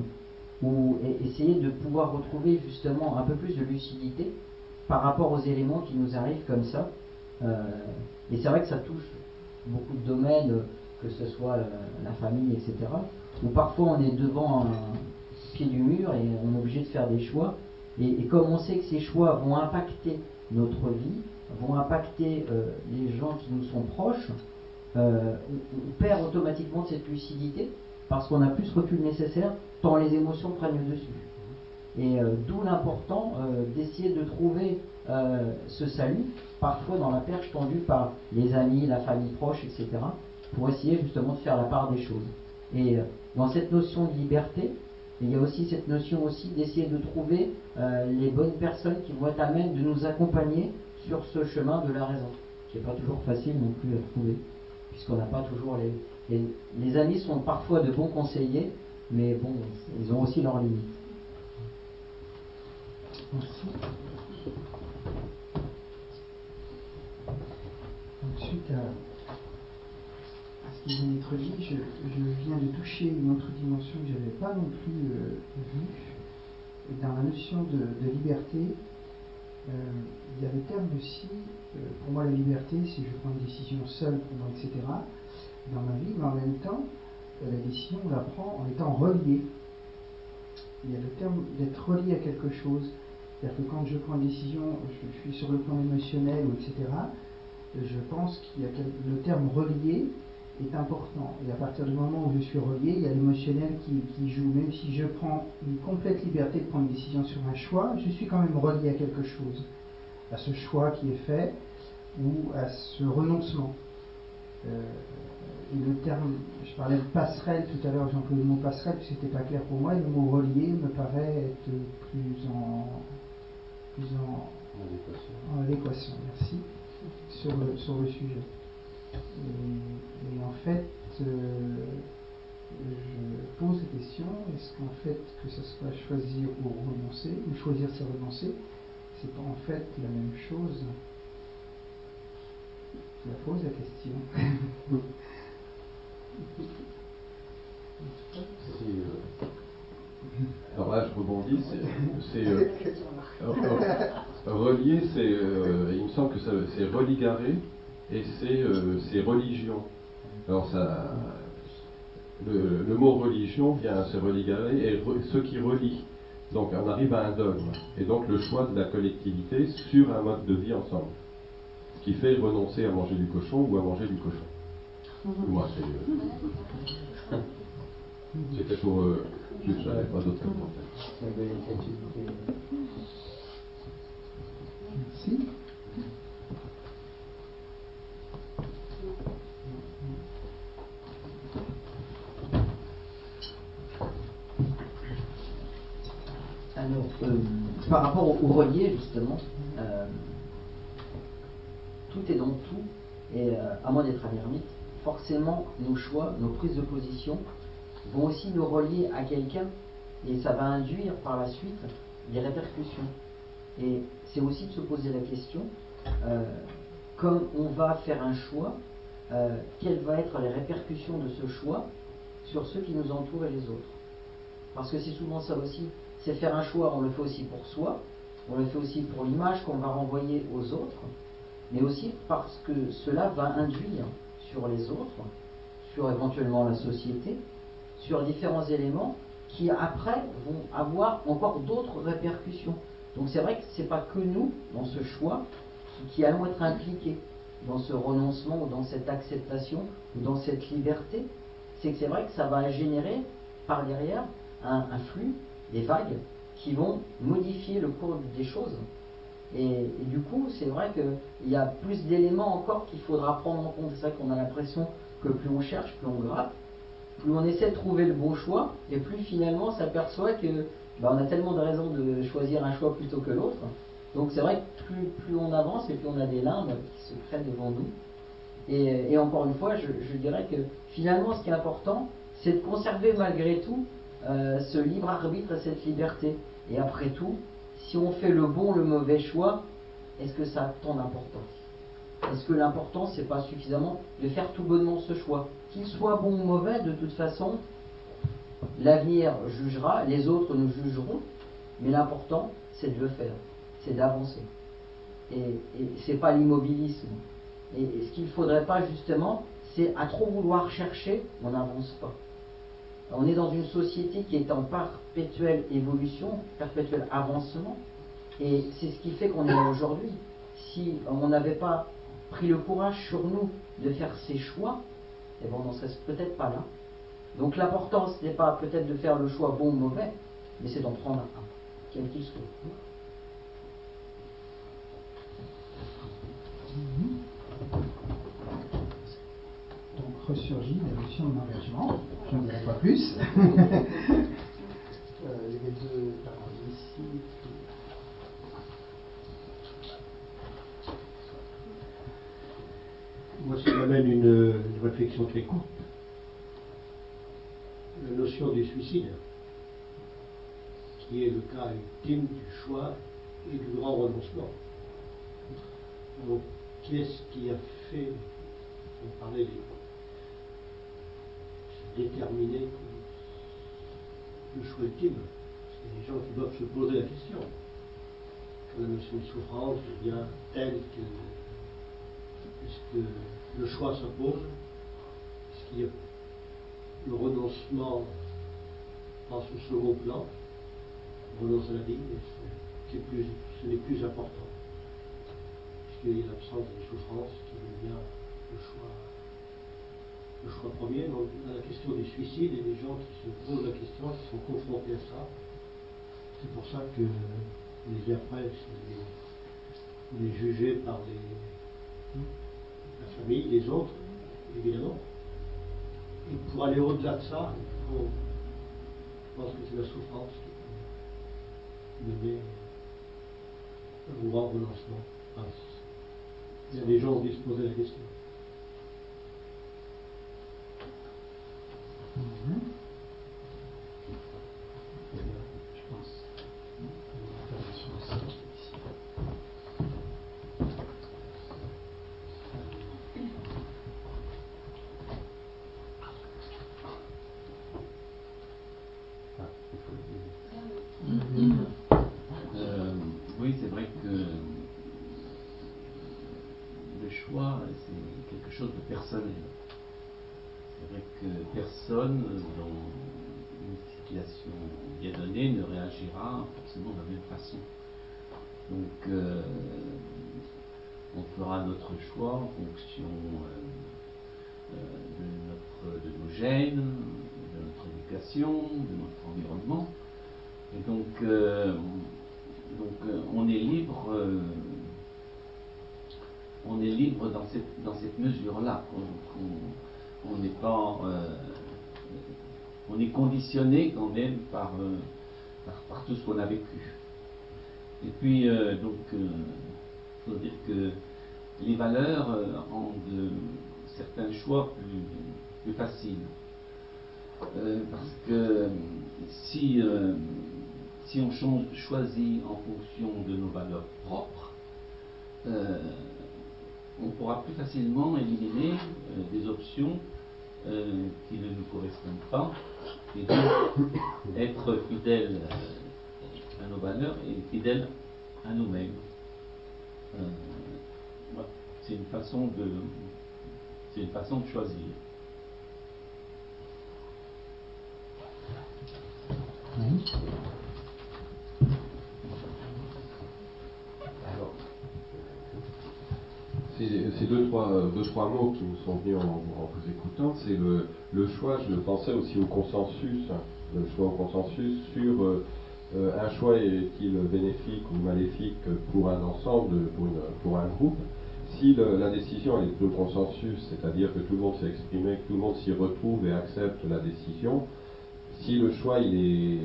ou essayer de pouvoir retrouver justement un peu plus de lucidité par rapport aux éléments qui nous arrivent comme ça. Euh, et c'est vrai que ça touche beaucoup de domaines, que ce soit la, famille, etc. Où parfois on est devant un pied du mur et on est obligé de faire des choix. Et, comme on sait que ces choix vont impacter notre vie, vont impacter euh, les gens qui nous sont proches, euh, on, perd automatiquement cette lucidité parce qu'on a plus ce recul nécessaire tant les émotions prennent le dessus. Et euh, d'où l'important euh, d'essayer de trouver euh, ce salut, parfois dans la perche tendue par les amis, la famille proche, etc., pour essayer justement de faire la part des choses. Et dans cette notion de liberté, il y a aussi cette notion aussi d'essayer de trouver les bonnes personnes qui vont être à même de nous accompagner sur ce chemin de la raison, qui n'est pas toujours facile non plus à trouver, puisqu'on n'a pas toujours les, les, les amis sont parfois de bons conseillers, mais bon, ils ont aussi leurs limites. Merci. À, ce qui vient d'être dit, je, viens de toucher une autre dimension que je n'avais pas non plus euh, vue. Dans la notion de, liberté, euh, il y a le terme aussi, euh, pour moi la liberté, c'est je prends une décision seule etc., dans ma vie, mais en même temps, la décision, on la prend en étant relié. Il y a le terme d'être relié à quelque chose. C'est-à-dire que quand je prends une décision, je, suis sur le plan émotionnel, etc., je pense qu'il y a le terme relié est important. Et à partir du moment où je suis relié, il y a l'émotionnel qui, joue. Même si je prends une complète liberté de prendre une décision sur un choix, je suis quand même relié à quelque chose, à ce choix qui est fait ou à ce renoncement. Euh, et le terme, je parlais de passerelle tout à l'heure, j'ai employé le mot passerelle, puis c'était pas clair pour moi, et le mot relié me paraît être plus en, en, l'équation, merci, sur le, sur le sujet. Et, en fait, euh, je pose la question, est-ce qu'en fait, que ce soit choisir ou renoncer, ou choisir c'est renoncer, c'est pas en fait la même chose? Je la pose la question. Euh, alors là, je rebondis. C'est euh, relié, c'est, euh, il me semble que c'est religaré et c'est religion. Alors ça, le, mot religion vient se religarer et ce qui relie. Donc on arrive à un dogme. Et donc le choix de la collectivité sur un mode de vie ensemble. Ce qui fait renoncer à manger du cochon ou à manger du cochon. Moi, c'est. euh, C'était pour. J'avais pas. Merci. Alors, euh, par rapport au, au relier, justement, euh, tout est dans tout, et euh, à moins d'être un ermite, forcément, nos choix, nos prises de position vont aussi nous relier à quelqu'un, et ça va induire par la suite des répercussions. Et c'est aussi de se poser la question, euh, on va faire un choix, euh, quelles vont être les répercussions de ce choix sur ceux qui nous entourent et les autres parce que c'est souvent ça aussi, c'est faire un choix, on le fait aussi pour soi, on le fait aussi pour l'image qu'on va renvoyer aux autres, mais aussi parce que cela va induire sur les autres, sur éventuellement la société, sur différents éléments qui après vont avoir encore d'autres répercussions. Donc c'est vrai que ce n'est pas que nous, dans ce choix, qui, allons être impliqués dans ce renoncement ou dans cette acceptation ou dans cette liberté. C'est que c'est vrai que ça va générer par derrière un, un flux, des vagues, qui vont modifier le cours des choses. Et, et du coup, c'est vrai qu'il y a plus d'éléments encore qu'il faudra prendre en compte. C'est vrai qu'on a l'impression que plus on cherche, plus on gratte, plus on essaie de trouver le bon choix, et plus finalement on s'aperçoit que bah, on a tellement de raisons de choisir un choix plutôt que l'autre. Donc c'est vrai que plus, on avance et plus on a des limbes qui se créent devant nous. Et, encore une fois, je, je dirais que finalement ce qui est important, c'est de conserver malgré tout euh, ce libre arbitre et cette liberté. Et après tout, si on fait le bon, le mauvais choix, est-ce que ça a tant d'importance? Est-ce que l'important, c'est pas suffisamment de faire tout bonnement ce choix? Qu'il soit bon ou mauvais, de toute façon, l'avenir jugera, les autres nous jugeront, mais l'important, c'est de le faire, c'est d'avancer. Et, et c'est pas l'immobilisme. Et, ce qu'il ne faudrait pas justement, c'est à trop vouloir chercher, on n'avance pas. On est dans une société qui est en perpétuelle évolution, perpétuel avancement, et c'est ce qui fait qu'on est aujourd'hui. Si on n'avait pas pris le courage sur nous de faire ces choix, eh ben on n'en serait peut-être pas là. Donc l'important, ce n'est pas peut-être de faire le choix bon ou mauvais, mais c'est d'en prendre un, quel qu'il soit. Donc ressurgit la notion de l'engagement. Je n'en dirai pas plus. Euh, deux paroles ici. Moi, ça m'amène une, une réflexion très courte. La notion du suicide, qui est le cas ultime du choix et du grand renoncement. Donc, qu'est-ce qui a fait, on parlait des déterminer le choix ultime C'est des gens qui doivent se poser la question. Quand la notion de souffrance devient telle que est-ce que le choix s'impose Est-ce qu'il y a le renoncement passe au second plan On renonce à la vie, mais plus- ce n'est plus important. Puisqu'il y a l'absence de souffrance qui devient le choix, le choix premier. Donc, la question du suicide, a des gens qui se posent la question, qui sont confrontés à ça. C'est pour ça que les après, les, les juger par les, la famille, les autres, évidemment. Et pour aller au-delà de ça, il faut, je pense que c'est la souffrance qui peut mener au grand renoncement. Il y a des gens qui se posaient la question. Mhm. Choix, c'est quelque chose de personnel. C'est vrai que personne, dans une situation bien donnée ne réagira forcément de la même façon. Donc, euh, on fera notre choix en fonction euh, de, notre, de nos gènes, de notre éducation, de notre environnement. Et donc, donc on est libre on est libre dans cette, dans cette mesure-là. On n'est pas. Euh, on est conditionné quand même par, euh, par, tout ce qu'on a vécu. Et puis, euh, donc, il faut dire que les valeurs rendent certains choix plus, plus faciles. parce que si, si on choisit en fonction de nos valeurs propres, on pourra plus facilement éliminer euh, des options euh, qui ne nous correspondent pas et donc être fidèle euh, à nos valeurs et fidèle à nous-mêmes. C'est une façon de c'est une façon de choisir. C'est deux trois, trois mots qui me sont venus en, vous écoutant. C'est le, choix, je pensais aussi au consensus, le choix au consensus sur euh, euh, un choix est-il bénéfique ou maléfique pour un ensemble, pour, un groupe. Si la décision est au consensus, c'est-à-dire que tout le monde s'est exprimé, que tout le monde s'y retrouve et accepte la décision, si le choix il est,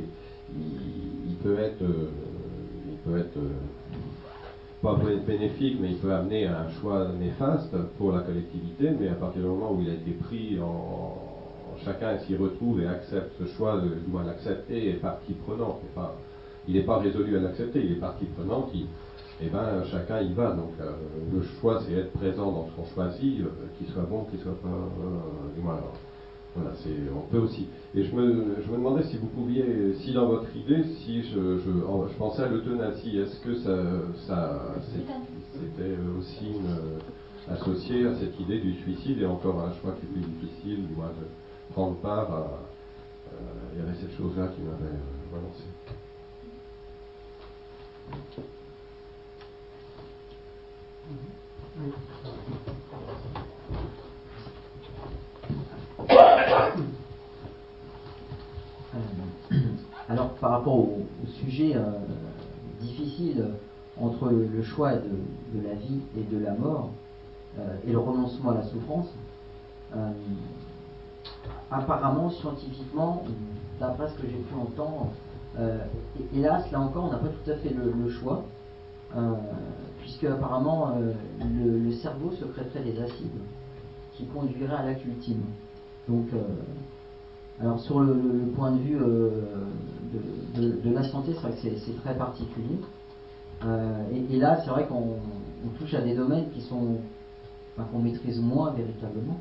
il, peut être, il peut être pas bénéfique, mais il peut amener à un choix néfaste pour la collectivité, mais à partir du moment où il a été pris en, chacun s'y retrouve et accepte ce choix, du moins l'accepter, est partie prenante. il n'est pas résolu à l'accepter, il est partie prenante, et eh ben, chacun y va. Donc euh, le choix, c'est être présent dans ce qu'on choisit, euh, qu'il soit bon, qu'il soit pas. Euh, du moins, voilà, c'est, on peut aussi. Et je me, je me demandais si vous pouviez, si dans votre idée, si je, je, pensais à l'euthanasie, est-ce que ça, ça c'était aussi associé à cette idée du suicide et encore un choix qui est plus difficile, moins de prendre part à. Euh, il y avait cette chose-là qui m'avait. Euh, au, sujet euh, difficile entre le, choix de, la vie et de la mort euh, et le renoncement à la souffrance, apparemment, scientifiquement, d'après ce que j'ai pu entendre, hélas, là encore, on n'a pas tout à fait le, choix, puisque apparemment, le, le, cerveau secréterait des acides qui conduiraient à l'acte ultime. Donc, alors sur le, point de vue euh, de, la santé, c'est vrai que c'est très particulier. Euh, et, là, c'est vrai qu'on touche à des domaines qui sont, qu'on maîtrise moins véritablement.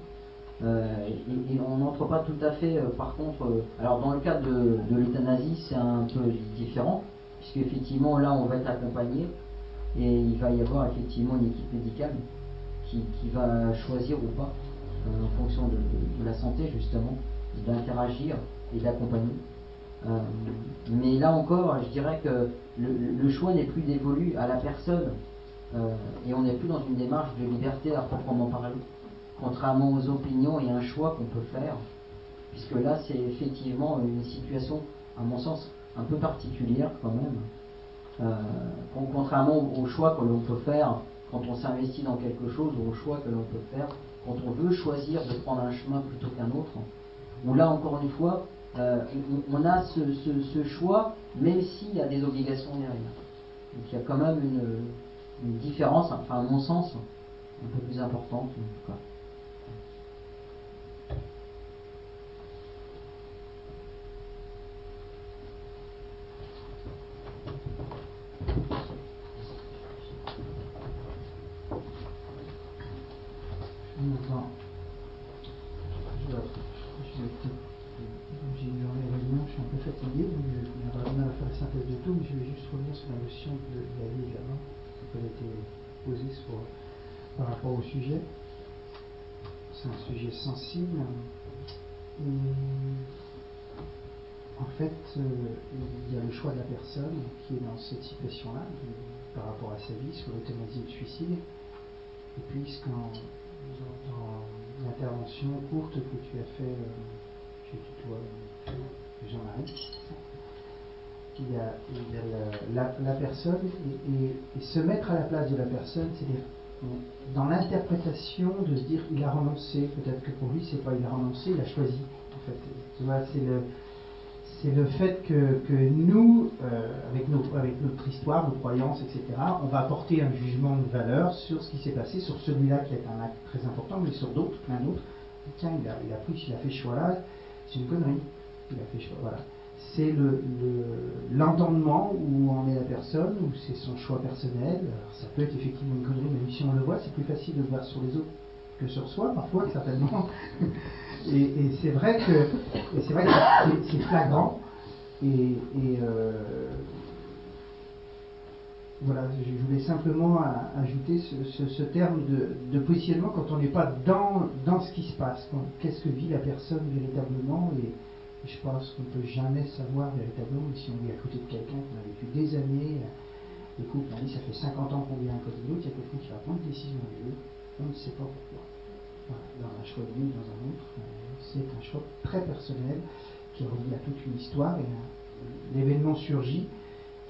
Euh, et, on n'entre pas tout à fait, par contre, alors dans le cas de, l'euthanasie, c'est un peu différent, puisque effectivement là, on va être accompagné et il va y avoir effectivement une équipe médicale qui, va choisir ou pas, en fonction de la santé justement d'interagir et d'accompagner. Euh, mais là encore, je dirais que le, choix n'est plus dévolu à la personne euh, et on n'est plus dans une démarche de liberté à proprement parler, contrairement aux opinions et un choix qu'on peut faire, puisque là c'est effectivement une situation, à mon sens, un peu particulière quand même, euh, contrairement au choix que l'on peut faire quand on s'investit dans quelque chose ou au choix que l'on peut faire quand on veut choisir de prendre un chemin plutôt qu'un autre où là, encore une fois, euh, on, a ce, choix, même s'il y a des obligations derrière. Donc il y a quand même une, différence, enfin à mon sens, un peu plus importante. j'ai une journée de réunion, je suis un peu fatigué, donc je vais avoir du mal à faire la synthèse de tout, mais je vais juste revenir sur la notion de la vie et de la mort, qui a été posée par rapport au sujet. C'est un sujet sensible. en fait, euh, il y a le choix de la personne qui est dans cette situation-là, par rapport à sa vie, sur l'euthanasie et le suicide. Et puis, dans, l'intervention courte que tu as fait, euh, tutoie euh, Jean-Marie, il y a, la, personne et, et- et se mettre à la place de la personne, c'est-à-dire dans l'interprétation de se dire il a renoncé, peut-être que pour lui c'est pas il a renoncé, il a choisi. En fait, tu vois, c'est le c'est le fait que, que nous, euh, avec, notre histoire, nos croyances, etc., on va apporter un jugement de valeur sur ce qui s'est passé, sur celui-là qui est un acte très important, mais sur d'autres, plein d'autres. Tiens, il a, il a pris, il a fait ce choix-là, c'est une connerie. Il a fait choix, voilà. C'est le- le- l'entendement où en est la personne, où c'est son choix personnel. Alors, ça peut être effectivement une connerie, même si on le voit, c'est plus facile de le voir sur les autres que sur soi, parfois, certainement. Et, et c'est vrai que, c'est flagrant. Et, et, euh, voilà, je voulais simplement ajouter ce, ce- ce terme de, de positionnement quand on n'est pas dans, dans ce qui se passe. Qu'est-ce que vit la personne véritablement et je pense qu'on ne peut jamais savoir véritablement, si on vit à côté de quelqu'un qu'on a vécu des années, euh, les couples, on dit ça fait 50 ans qu'on vit à côté de l'autre, il y a quelqu'un qui va prendre une décision au lieu, on ne sait pas pourquoi. Dans un choix de vie ou dans un autre, euh, c'est un choix très personnel qui est à toute une histoire et l'événement surgit,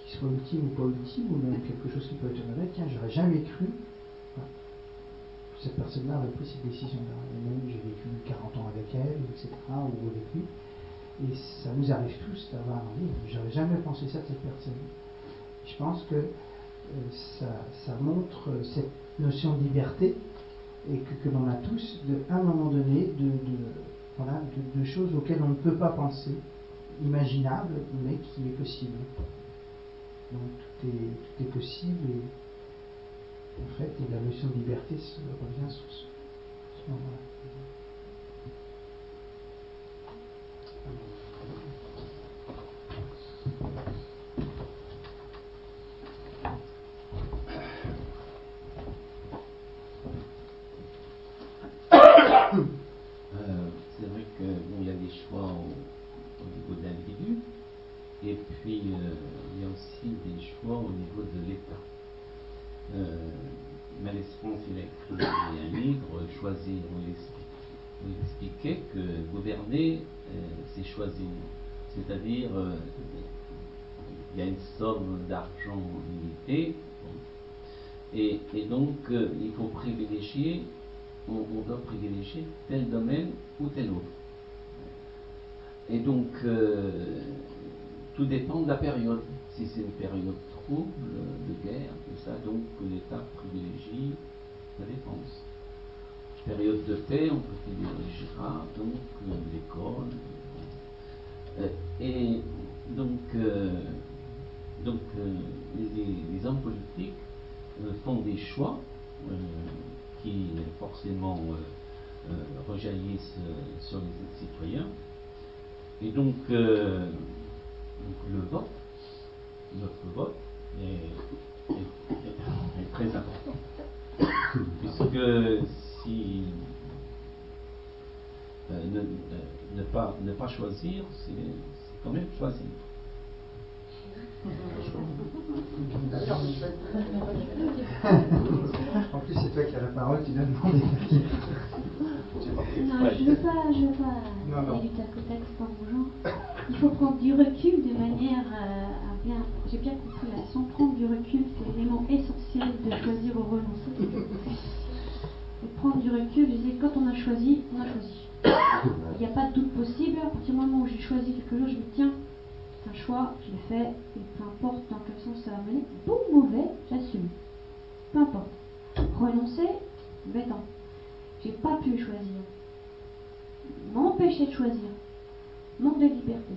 qu'il soit ultime ou pas ultime, ou même quelque chose qui peut être honnête, tiens, j'aurais jamais cru que cette personne-là aurait pris cette décision-là. Et même j'ai vécu 40 ans avec elle, etc., ou avec lui. Et ça nous arrive tous d'avoir un livre. J'aurais jamais pensé ça de cette personne. Je pense que euh, ça, montre euh, cette notion de liberté et que, que l'on a tous, de, à un moment donné, de, voilà, de, choses auxquelles on ne peut pas penser, imaginables, mais qui est possible. Donc tout est, possible et en fait, et la notion de liberté revient sur ce, ce moment-là. Euh, c'est vrai que bon, il y a des choix au, au niveau de l'individu, et puis euh, il y a aussi des choix au niveau de l'État. Euh, il a écrit un livre, Choisir, où il, expliquait que gouverner, euh, c'est choisir. C'est-à-dire, euh, il y a une somme d'argent limitée, et, donc il faut privilégier on, doit privilégier tel domaine ou tel autre. Et donc, tout dépend de la période. Si c'est une période trouble, de guerre, tout ça, donc l'État privilégie la défense. Période de paix, on privilégiera donc l'école. Euh, et donc, euh, donc euh, les, les hommes politiques font des choix qui forcément rejaillissent sur les citoyens. Et donc, donc le vote, notre vote est, très important. Puisque si euh, ne, pas, ne pas choisir, c'est quand même choisir. En plus, c'est toi qui as la parole, tu dois demander. Non, je veux pas, je veux pas Non, non. aller du tac au tac, c'est pas mon genre. Il faut prendre du recul de manière euh, à bien. J'ai bien compris la leçon. Prendre du recul, c'est l'élément essentiel de choisir ou renoncer. Et prendre du recul, je disais, quand on a choisi, on a choisi. Il n'y a pas de doute possible. À partir du moment où j'ai choisi quelque chose, je me dis, tiens, c'est un choix, je l'ai fait, et peu importe dans quel sens ça va mener, bon ou mauvais, j'assume. Peu importe. Renoncer, embêtant. J'ai pas pu choisir. M'empêcher de choisir. Manque de liberté.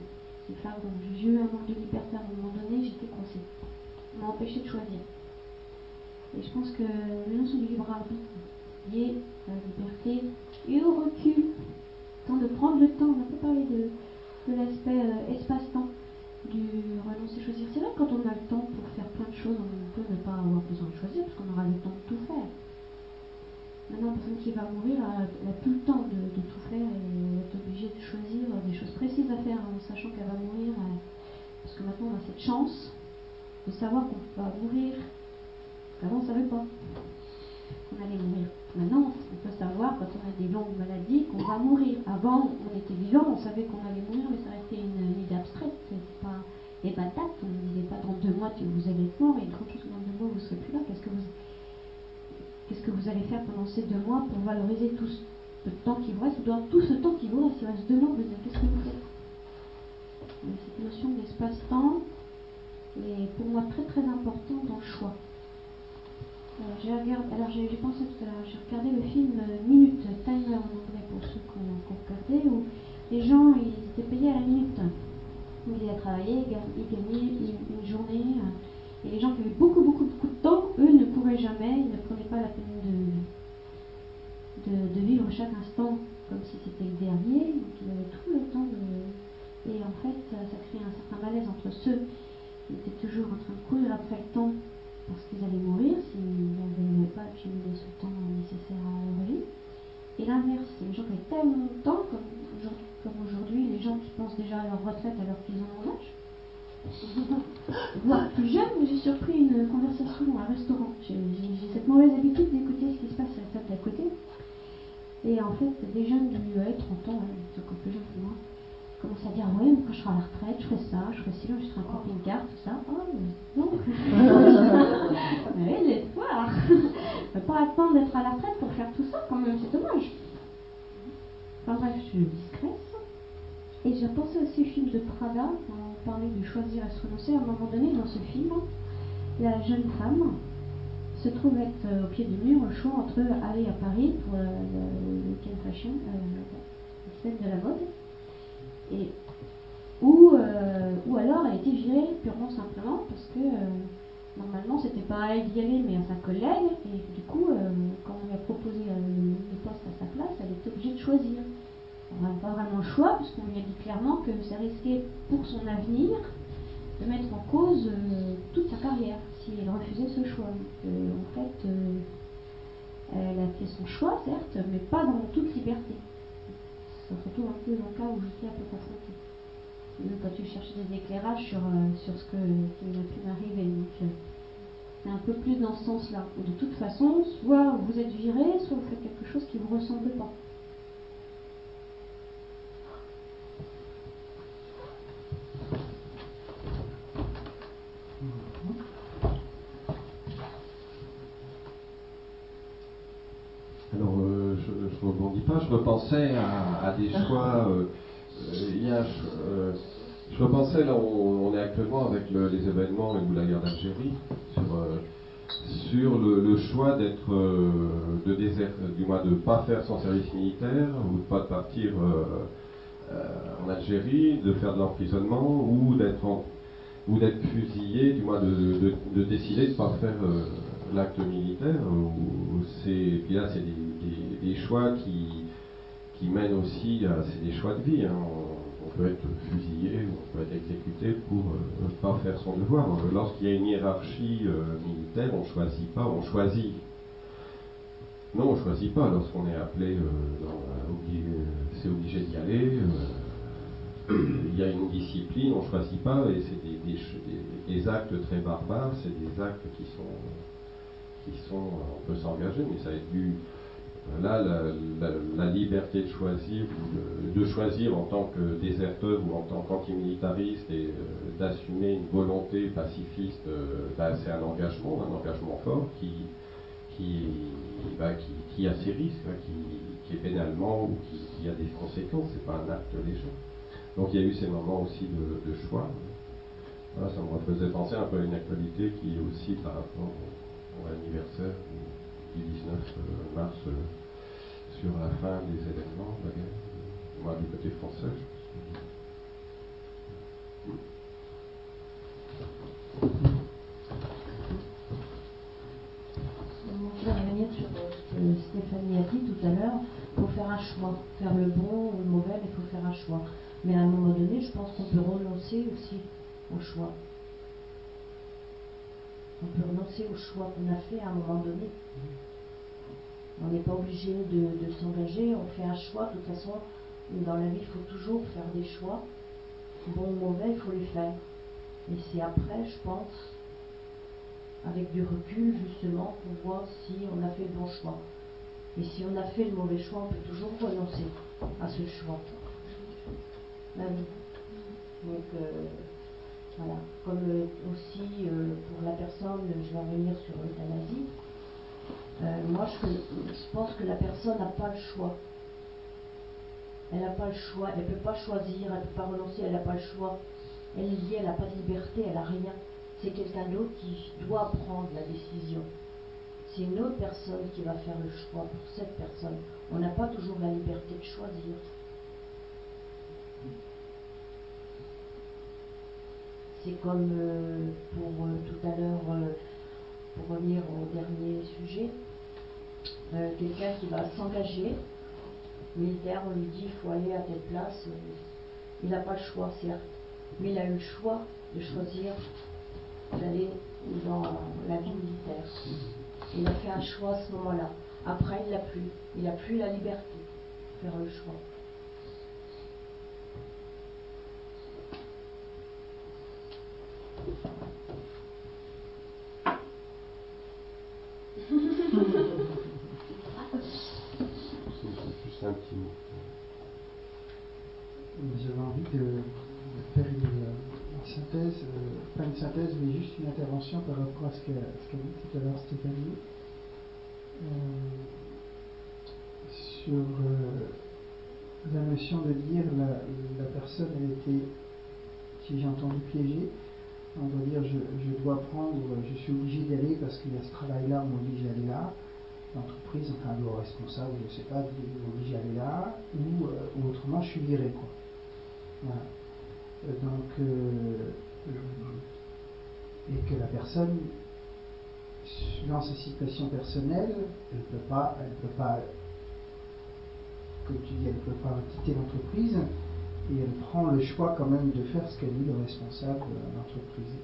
C'est flagrant. J'ai eu un manque de liberté à un moment donné, j'étais coincée. M'empêcher de choisir. Et je pense que la notion du libre arbitre liée à la liberté et au recul. Temps de prendre le temps. On a pas parlé de, de l'aspect euh, espace-temps du renoncer choisir. C'est vrai que quand on a le temps pour faire plein de choses, on peut ne pas avoir besoin de choisir parce qu'on aura le temps de tout faire. Maintenant, la personne qui va mourir, elle n'a plus le temps de, tout faire et est obligée de choisir des choses précises à faire en sachant qu'elle va mourir maintenant, on a cette chance de savoir qu'on va mourir. Avant, on ne savait pas qu'on allait mourir. Maintenant, on peut savoir quand on a des longues maladies qu'on va mourir. Avant, on était vivant, on savait qu'on allait mourir, mais ça restait une, idée abstraite. Pas, et pas date. On ne disait pas dans deux mois que vous allez être mort, et une que dans deux mois vous ne serez plus là. Qu'est-ce que vous, qu'est-ce que vous allez faire pendant ces deux mois pour valoriser tout ce temps qui vous reste, ou tout ce temps qui vous reste, il reste deux mois, vous qu'est-ce que vous faites? Cette notion d'espace-temps est pour moi très très importante dans le choix. J'ai regardé, alors j'ai, pensé tout j'ai regardé le film euh, Minute, Timer en anglais pour ceux qui ont, regardé, où les gens étaient payés à la minute. Ils allaient travailler, ils gagnaient une, journée. Et les gens qui avaient beaucoup, beaucoup, beaucoup de temps, eux ne couraient jamais, ils ne prenaient pas la peine de, de, vivre chaque instant comme si c'était le dernier. Donc ils avaient tout le temps de. Et en fait, ça crée un certain malaise entre ceux qui étaient toujours en train de courir après le temps parce qu'ils allaient mourir s'ils n'avaient pas accumulé ce temps nécessaire à leur vie. Et l'inverse, les gens qui avaient tellement de temps, comme aujourd'hui, les gens qui pensent déjà à leur retraite alors qu'ils ont mon âge. Voire plus jeune, j'ai surpris une conversation à un restaurant. J'ai cette mauvaise habitude d'écouter ce qui se passe à la table d'à côté. Et en fait, des jeunes du 30 ans, c'est encore plus jeunes que moi, commence à dire ouais quand je serai à la retraite je ferai ça je ferai ci je ferai un camping-car tout ça. Oh non. Mais l'espoir ne pas attendre d'être à la retraite pour faire tout ça quand même c'est dommage. Enfin bref je discrète. Et j'ai pensé aussi au film de Prada parlait de choisir et se renoncer à un moment donné dans ce film la jeune femme se trouve être euh, au pied du mur le choix entre aller à Paris pour le, fashion euh, la semaine de la mode et, ou, euh, ou alors elle a été virée purement simplement parce que euh, normalement c'était pas à elle d'y aller mais à sa collègue et du coup euh, quand on lui a proposé le poste à sa place elle était obligée de choisir. Pas vraiment le choix puisqu'on lui a dit clairement que ça risquait pour son avenir de mettre en cause toute sa carrière si elle refusait ce choix. en fait elle a fait son choix certes mais pas dans toute liberté ça se retrouve un peu dans le cas où je suis un peu confrontée. Quand tu cherches des éclairages sur, euh, sur ce que, qui a pu m'arriver. Donc, euh, c'est un peu plus dans ce sens-là. De toute façon, soit vous êtes viré, soit vous faites quelque chose qui ne vous ressemble pas. Alors, euh, je ne rebondis pas, je repensais à, des choix. Euh, euh, je repensais, là, on, est actuellement avec les événements ou la guerre d'Algérie, sur, le, choix d'être, de désert, du moins de ne pas faire son service militaire ou de pas de partir en Algérie, de faire de l'emprisonnement ou d'être ou d'être fusillé, du moins de, décider de ne pas faire euh, l'acte militaire. Ou c'est, puis là, c'est des, choix qui, qui mènent aussi à c'est des choix de vie. Hein. On, peut être fusillé on peut être exécuté pour ne euh, pas faire son devoir. Euh, lorsqu'il y a une hiérarchie militaire, on ne choisit pas, on choisit. Non, on ne choisit pas. Lorsqu'on est appelé, c'est obligé d'y aller il y a une discipline, on ne choisit pas, et c'est des, actes très barbares, c'est des actes qui sont, qui sont, on peut s'engager, mais ça a été dû, là, la, liberté de choisir, de, choisir en tant que déserteur ou en tant qu'antimilitariste et euh, d'assumer une volonté pacifiste, euh, bah, c'est un engagement, un engagement fort qui, qui, bah, qui, a ses risques, hein, qui, est pénalement ou qui, qui a des conséquences, c'est pas un acte léger. Donc il y a eu ces moments aussi de, choix. ça me refaisait penser un peu à une actualité qui est aussi par rapport au, anniversaire du 19 euh, mars sur la fin des événements du côté français, je voudrais revenir sur euh, ce que Stéphanie a dit tout à l'heure. Il faut faire un choix. Faire le bon ou le mauvais, il faut faire un choix. Mais à un moment donné, je pense qu'on peut renoncer aussi au choix. On peut renoncer au choix qu'on a fait à un moment donné. On n'est pas obligé de, s'engager, on fait un choix. De toute façon, dans la vie, il faut toujours faire des choix. Bon ou mauvais, il faut les faire. Et c'est après, je pense, avec du recul, justement, qu'on voit si on a fait le bon choix. Et si on a fait le mauvais choix, on peut toujours renoncer à ce choix. Oui. Donc, euh, voilà. Comme euh, aussi euh, pour la personne, je vais revenir sur l'euthanasie. Moi, je, je pense que la personne n'a pas le choix. Elle n'a pas le choix, elle ne peut pas choisir, elle ne peut pas renoncer, elle n'a pas le choix. Elle est liée, elle n'a pas de liberté, elle n'a rien. C'est quelqu'un d'autre qui doit prendre la décision. C'est une autre personne qui va faire le choix pour cette personne. On n'a pas toujours la liberté de choisir. C'est comme euh, pour euh, tout à l'heure, euh, pour revenir au dernier sujet, quelqu'un qui va s'engager, militaire, on lui dit il faut aller à telle place, il n'a pas le choix, certes, mais il a eu le choix de choisir d'aller dans la vie militaire. Il a fait un choix à ce moment-là. Après, il n'a plus. Il n'a plus la liberté de faire le choix. C'est un petit mot. J'avais envie de, faire une, synthèse, euh, pas une synthèse, mais juste une intervention par rapport à ce qu'a dit tout à l'heure Stéphanie. Euh, sur euh, la notion de dire la, la personne, elle était, si j'ai entendu piégée, on doit dire je, dois prendre, je suis obligé d'y aller parce qu'il y a ce travail-là, on m'oblige à aller là. L'entreprise, enfin le responsable, je ne sais pas, m'oblige à aller là, ou, ou, autrement je suis viré. Quoi. Voilà. Donc, euh, et que la personne, dans sa personnelle, elle ne peut pas, elle peut pas, elle ne peut pas quitter l'entreprise et elle prend le choix quand même de faire ce qu'a dit le responsable de l'entreprise.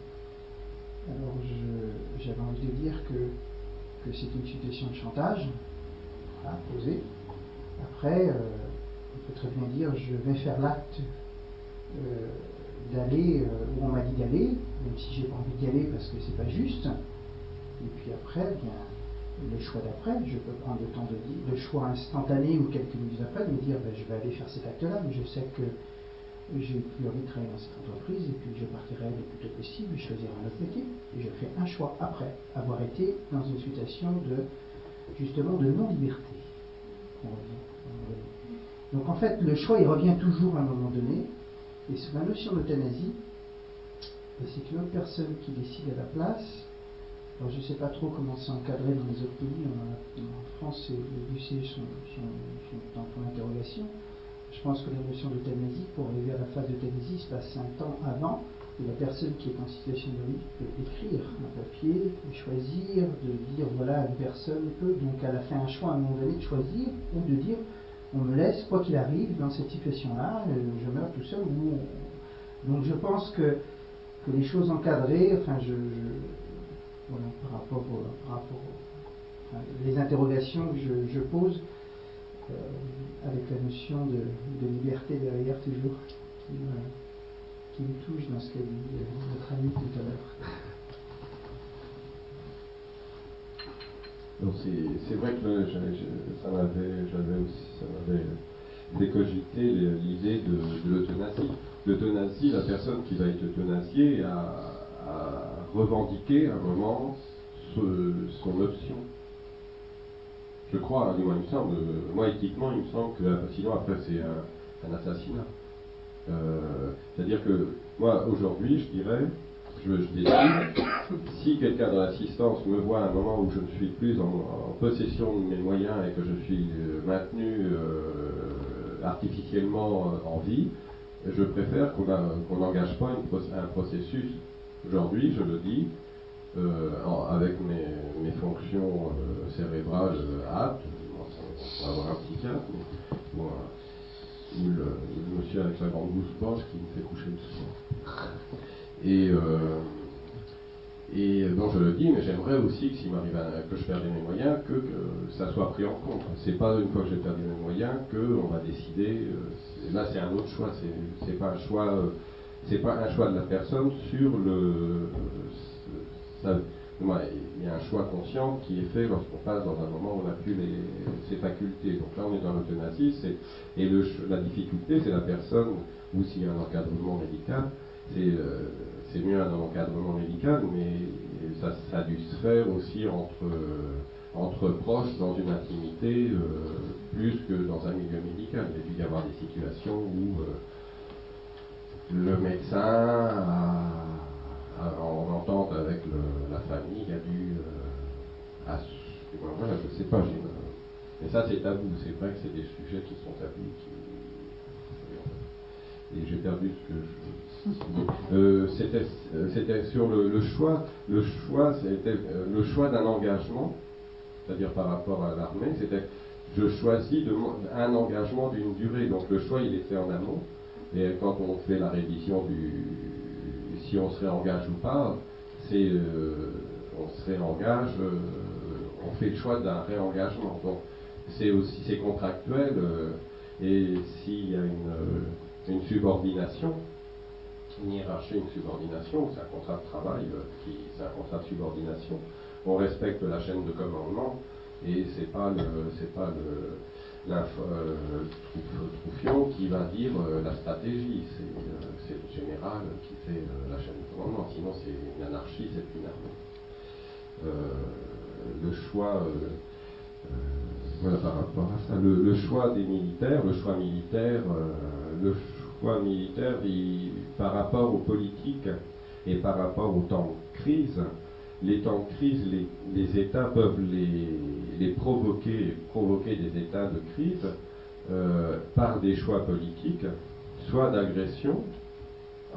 Alors j'avais envie de dire que, c'est une situation de chantage, voilà, posée. Après, euh, on peut très bien dire je vais faire l'acte euh, d'aller euh, où on m'a dit d'aller, même si j'ai pas envie d'y aller parce que c'est pas juste. Et puis après, bien, le choix d'après, je peux prendre le temps de dire, le choix instantané ou quelques minutes après de me dire, ben, je vais aller faire cet acte-là, mais je sais que j'ai plus envie de travailler dans cette entreprise et puis je partirai le plus tôt possible, je choisirai un autre métier. Et je fais un choix après avoir été dans une situation de justement de non-liberté. Donc en fait, le choix, il revient toujours à un moment donné. Et sur la notion d'euthanasie, c'est une autre personne qui décide à la place. Alors je ne sais pas trop comment c'est encadré dans les autres pays. En, France, les UC sont, en point d'interrogation. Je pense que la notion d'euthanasie, pour arriver à la phase d'euthanasie, se passe un temps avant où la personne qui est en situation de vie peut écrire un papier, et choisir, de dire voilà, une personne peut, donc elle a fait un choix à un moment donné de choisir, ou de dire on me laisse, quoi qu'il arrive, dans cette situation-là, euh, je meurs tout seul. Donc je pense que les choses encadrées, enfin, je, par rapport, par rapport les interrogations que je, pose, euh, avec la notion de, liberté derrière toujours, qui me, touche dans ce qu'a dit euh, notre ami tout à l'heure. c'est vrai que ça m'avait, aussi, ça cogiter l'idée de, l'euthanasie. L'euthanasie, la personne qui va être euthanasiée a, revendiqué à un moment son option. Je crois, du moins il me semble, moi éthiquement il me semble que sinon après c'est un, assassinat. Euh, c'est-à-dire que moi aujourd'hui je dirais, je, décide, si quelqu'un dans l'assistance me voit à un moment où je ne suis plus en, possession de mes moyens et que je suis euh, maintenu euh, artificiellement euh, en vie, je préfère qu'on n'engage pas un processus. Aujourd'hui, je le dis, avec mes, fonctions cérébrales aptes, on va avoir un psychiatre, ou, le, monsieur avec la grande bouche blanche qui me fait coucher le. Et, euh, et bon, je le dis, mais j'aimerais aussi que s'il m'arrive que je perde mes moyens, que, ça soit pris en compte. C'est pas une fois que j'ai perdu mes moyens qu'on va décider. Euh, là, c'est un autre choix. C'est pas un choix. C'est pas un choix de la personne sur le. ça- il y a un choix conscient qui est fait lorsqu'on passe dans un moment où on n'a plus ses facultés. Donc là, on est dans l'euthanasie, et le, la difficulté, c'est la personne, ou s'il y a un encadrement médical, c'est euh, c'est mieux un encadrement médical, mais ça, ça a dû se faire aussi entre, euh, entre proches, dans une intimité, euh, plus que dans un milieu médical. Il y a dû y avoir des situations où euh, le médecin, a- en entente avec la famille, a dû... euh, je sais pas, mais ça c'est tabou, c'est vrai que c'est des sujets qui sont tabous. qui- et j'ai perdu ce que je... Euh, c'était, euh, c'était sur le, choix, le choix, c'était euh, le choix d'un engagement, c'est-à-dire par rapport à l'armée, c'était je choisis de un engagement d'une durée. Donc le choix, il était en amont. Et quand on fait la révision du si on se réengage ou pas, c'est euh, on se réengage, euh, on fait le choix d'un réengagement. Donc c'est aussi c'est contractuel euh, et s'il y a une, une subordination, une hiérarchie, une subordination, c'est un contrat de travail qui c'est un contrat de subordination. On respecte la chaîne de commandement et c'est pas le c'est pas le l'inf- euh, qui va dire euh, la stratégie, c'est euh, c'est le général qui fait la chaîne de commandement, sinon c'est une anarchie, c'est une armée. Le choix, voilà par rapport à ça, le, choix des militaires, le choix militaire, le choix militaire il- par rapport aux politiques et par rapport aux temps de crise, les temps de crise, les, États peuvent les, provoquer, provoquer des états de crise euh, par des choix politiques, soit d'agression,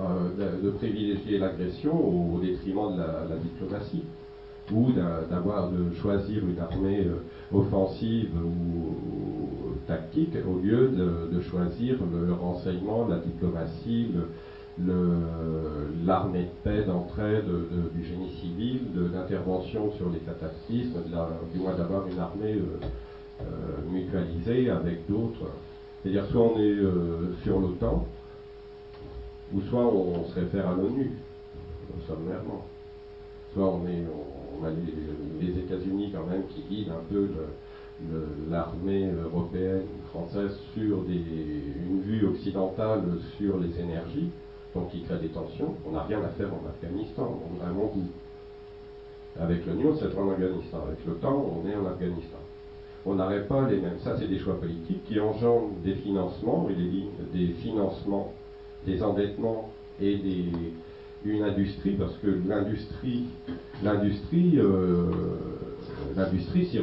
euh, de, privilégier l'agression au, détriment de la, diplomatie, ou d'a- d'avoir de choisir une armée euh, offensive ou, tactique au lieu de, de choisir le renseignement, la diplomatie, le- l'armée de paix, d'entraide, de- de- du génie civil, de l'intervention sur les cataclysmes, du moins d'avoir une armée euh, euh, mutualisée avec d'autres. C'est-à-dire soit on est euh, sur l'OTAN, ou soit on, se réfère à l'ONU, sommairement. Soit on, est, a les, États-Unis quand même qui guident un peu l'armée européenne, française sur des, une vue occidentale sur les énergies, donc qui crée des tensions. On n'a rien à faire en Afghanistan, on a un goût. Avec l'ONU, on serait en Afghanistan. Avec l'OTAN, on est en Afghanistan. On n'aurait pas les mêmes. Ça, c'est des choix politiques qui engendrent des financements et des, des financements, des endettements et une industrie, parce que l'industrie, l'industrie, euh, l'industrie s'y euh,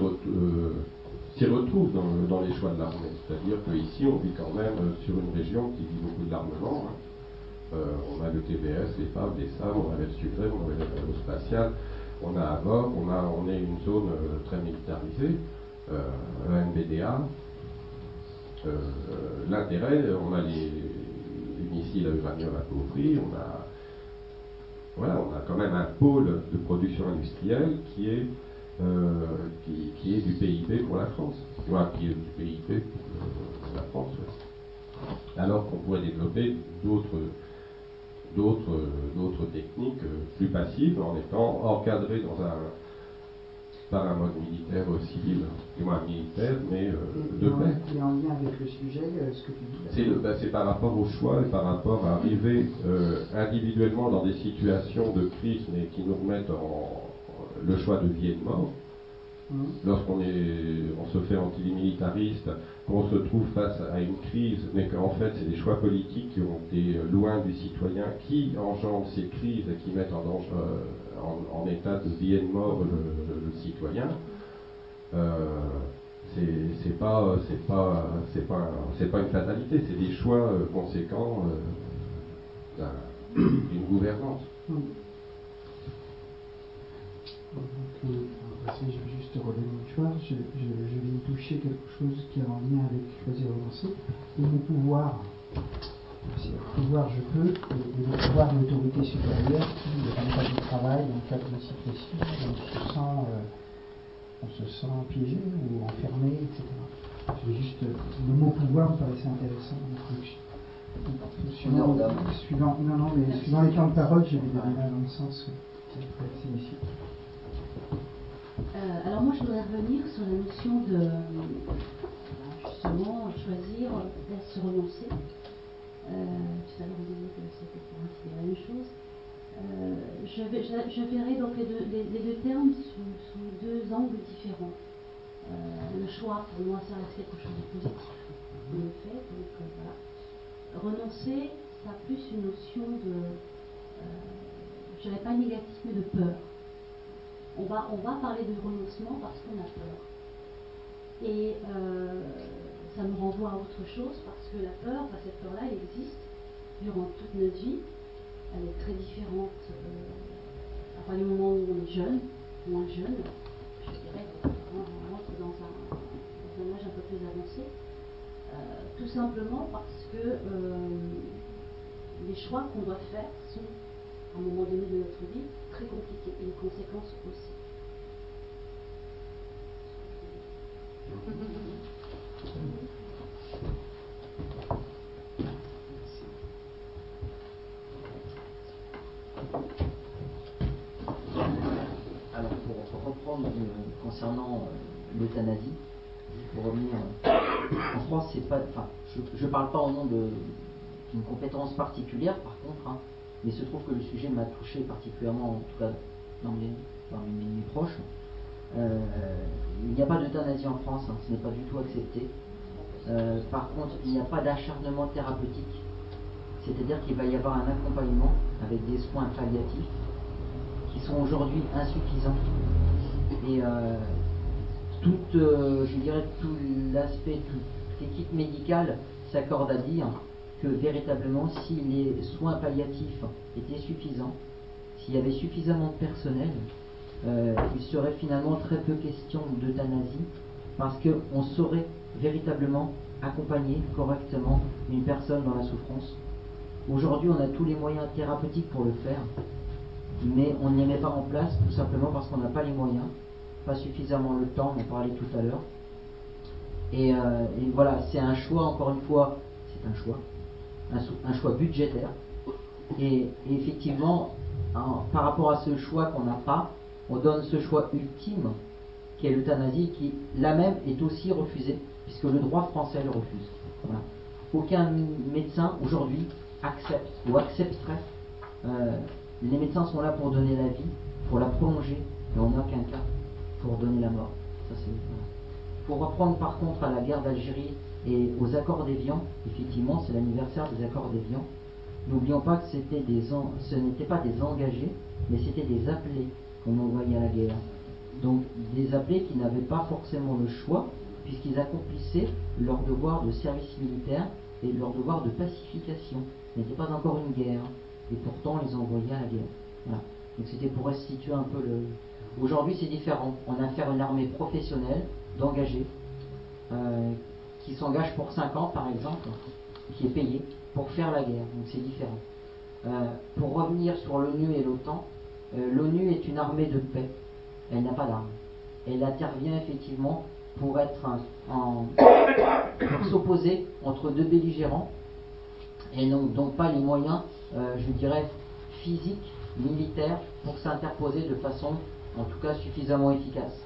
retrouve dans les choix de l'armée. C'est-à-dire qu'ici, on vit quand même euh, sur une région qui vit beaucoup de l'armement. hein. Euh, on a le TBS, les FAB, les SAM, on avait le Sugré, on avait l'aérospatial, on a AVOC, on, a, on est une zone euh, très militarisée, euh, un MBDA. L'intérêt, on a les, les missiles à uranium appauvris, on a, voilà, on a quand même un pôle de production industrielle qui est, qui, est du PIB pour la France, Voilà, qui est du PIB pour la France. Alors qu'on pourrait développer d'autres d'autres d'autres techniques euh, plus passives en étant encadré dans un par un mode militaire euh, civil, du moins militaire, mais euh, de paix. et en lien avec le sujet, euh, ce que tu dis. C'est ben, par rapport au choix et par rapport à arriver euh, individuellement dans des situations de crise, mais qui nous remettent en le choix de vie et de mort. Hum. Lorsqu'on on se fait antimilitariste, qu'on se trouve face à une crise, mais qu'en fait c'est des choix politiques qui ont été loin du citoyen, qui engendrent ces crises et qui mettent en, danger, euh, en, en état de vie et de mort le, le- le citoyen. Euh, c'est pas c'est pas c'est pas c'est pas une fatalité, c'est des choix euh, conséquents euh, d'un- d'une gouvernante. Hum. Donc, ça, je vais juste redonner une chose. Je, je, de toucher quelque chose qui est en lien avec choisir renoncer. Le mot pouvoir, c'est le pouvoir je peux, et, et le pouvoir de l'autorité supérieure qui, dans le cadre du travail, dans le cadre d'une situation, on se sent, euh, on se sent piégé ou enfermé, etc. Je vais juste, le mot pouvoir me paraissait intéressant. Suivant, non, non, mais suivant les temps de parole, vu des dans le sens. Euh, alors moi, je voudrais revenir sur la notion de euh, justement choisir versus renoncer. Euh, tout à l'heure, disiez que c'était pour ainsi la même chose. Je, vais- verrai donc les deux, termes sous, deux angles différents. Le choix, pour moi, ça reste quelque chose de positif. On le fait, donc voilà. Renoncer, ça a plus une notion de, je dirais pas négatif, mais de peur. On va, parler de renoncement parce qu'on a peur. Et euh, ça nous renvoie à autre chose parce que la peur, cette peur-là, elle existe durant toute notre vie. Elle est très différente euh, à partir du moment où on est jeune, moins jeune, je dirais, on rentre dans un, âge un peu plus avancé. Euh, tout simplement parce que les choix qu'on doit faire sont, à un moment donné de notre vie, très compliqués et les conséquences aussi. Alors, pour, reprendre euh, concernant euh, l'euthanasie, pour revenir, en France, c'est pas, enfin, je ne parle pas au nom d'une compétence particulière, par contre, hein, mais il se trouve que le sujet m'a touché particulièrement, en tout cas dans mes, parmi mes, proches. Euh, il n'y a pas d'euthanasie en France, hein, ce n'est pas du tout accepté. Euh, par contre, il n'y a pas d'acharnement thérapeutique, c'est-à-dire qu'il va y avoir un accompagnement avec des soins palliatifs qui sont aujourd'hui insuffisants. Et euh, toute, euh, je dirais, tout l'aspect, toute l'équipe médicale s'accorde à dire que véritablement, si les soins palliatifs étaient suffisants, s'il y avait suffisamment de personnel, euh, il serait finalement très peu question d'euthanasie parce qu'on saurait véritablement accompagner correctement une personne dans la souffrance. Aujourd'hui, on a tous les moyens thérapeutiques pour le faire, mais on ne les met pas en place tout simplement parce qu'on n'a pas les moyens, pas suffisamment le temps, on en parlait tout à l'heure. Et, euh, et voilà, c'est un choix, encore une fois, c'est un choix, un, choix budgétaire. Et, effectivement, en- par rapport à ce choix qu'on n'a pas, on donne ce choix ultime qui est l'euthanasie, qui la même est aussi refusée, puisque le droit français le refuse. Voilà. Aucun médecin aujourd'hui accepte ou accepterait. euh, les médecins sont là pour donner la vie, pour la prolonger, et en aucun cas pour donner la mort. Ça, voilà. Pour reprendre par contre à la guerre d'Algérie et aux accords d'Évian, effectivement, c'est l'anniversaire des accords d'Évian. N'oublions pas que ce n'étaient pas des engagés, mais c'était des appelés qu'on envoyait à la guerre. Donc des appelés qui n'avaient pas forcément le choix, puisqu'ils accomplissaient leur devoir de service militaire et leur devoir de pacification. Ce n'était pas encore une guerre, et pourtant on les envoyait à la guerre. Voilà. Donc c'était pour restituer un peu le. Aujourd'hui c'est différent. On a affaire à une armée professionnelle, d'engagés, euh, qui s'engage pour 5 ans par exemple, qui est payé pour faire la guerre. Donc c'est différent. Euh, pour revenir sur l'ONU et l'OTAN, euh, l'ONU est une armée de paix. Elle n'a pas d'armes. Elle intervient effectivement pour être pour s'opposer entre deux belligérants et n'ont donc pas les moyens, euh, je dirais, physiques, militaires, pour s'interposer de façon, en tout cas, suffisamment efficace.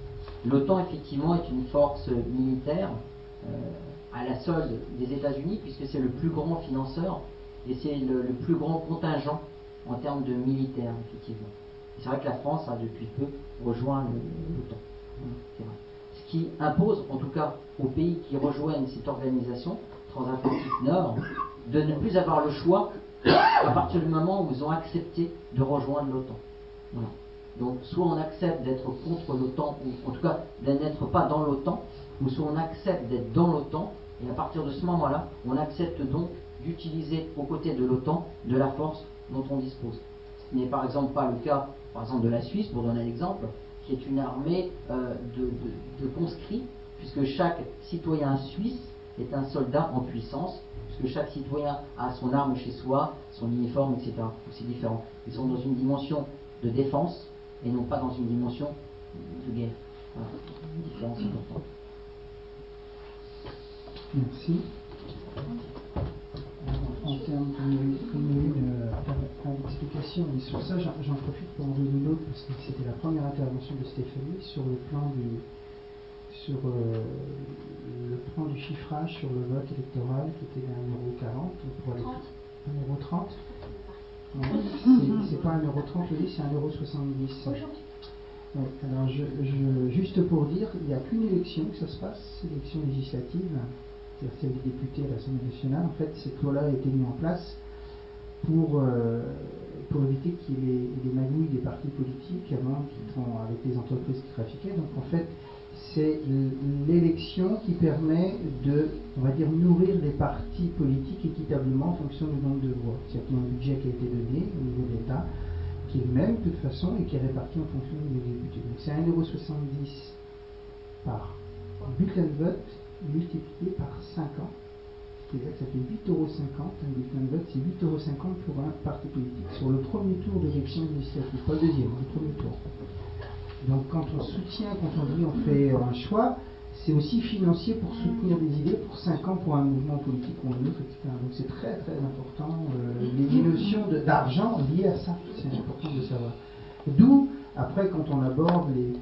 L'OTAN, effectivement, est une force militaire à la solde des États-Unis, puisque c'est le plus grand financeur et c'est le, plus grand contingent en termes de militaires, effectivement. C'est vrai que la France a depuis peu rejoint l'OTAN. Ce qui impose, en tout cas aux pays qui rejoignent cette organisation transatlantique Nord, de ne plus avoir le choix à partir du moment où ils ont accepté de rejoindre l'OTAN. Donc soit on accepte d'être contre l'OTAN, ou en tout cas de n'être pas dans l'OTAN, ou soit on accepte d'être dans l'OTAN, et à partir de ce moment-là, on accepte donc d'utiliser aux côtés de l'OTAN de la force dont on dispose. Ce n'est par exemple pas le cas, par exemple, de la Suisse, pour donner un exemple, qui est une armée euh, de, de- conscrits, puisque chaque citoyen suisse est un soldat en puissance, puisque chaque citoyen a son arme chez soi, son uniforme, etc. C'est différent. Ils sont dans une dimension de défense et non pas dans une dimension de guerre. Voilà, une différence importante. Merci. En termes de l'élection. Et sur ça, j'en profite pour en donner une autre, parce que c'était la première intervention de Stéphanie sur le plan du, sur euh, le plan du chiffrage sur le vote électoral qui était à 1,40€ pour aller 30. 1,30€. Non, c'est- pas 1,30€, je dis, c'est 1,70€. Aujourd'hui. Ouais, alors, je, je- juste pour dire, il n'y a qu'une élection que ça se passe, c'est l'élection législative, c'est-à-dire celle des députés à l'Assemblée nationale. En fait, cette loi-là a été mise en place pour, euh, pour éviter qu'il y ait les magouilles des partis politiques avant, qui font avec les entreprises qui trafiquaient. Donc, en fait, c'est l'élection qui permet de, on va dire, nourrir les partis politiques équitablement en fonction du nombre de voix. C'est-à-dire qu'il y a un budget qui a été donné au niveau de l'État qui est le même de toute façon et qui est réparti en fonction des députés. Donc c'est 1,70€ par bulletin de vote multiplié par 5 ans. C'est-à-dire que ça fait 8,50€ un bulletin de vote, c'est 8,50€ pour un parti politique sur le premier tour de législative, pas le deuxième, le premier tour. Donc quand on soutient, quand on dit on fait un choix, c'est aussi financier pour soutenir des idées pour 5 ans pour un mouvement politique ou un autre, etc. Donc c'est très très important, euh, les, notions d'argent liées à ça, c'est important de savoir. D'où, après quand on aborde les,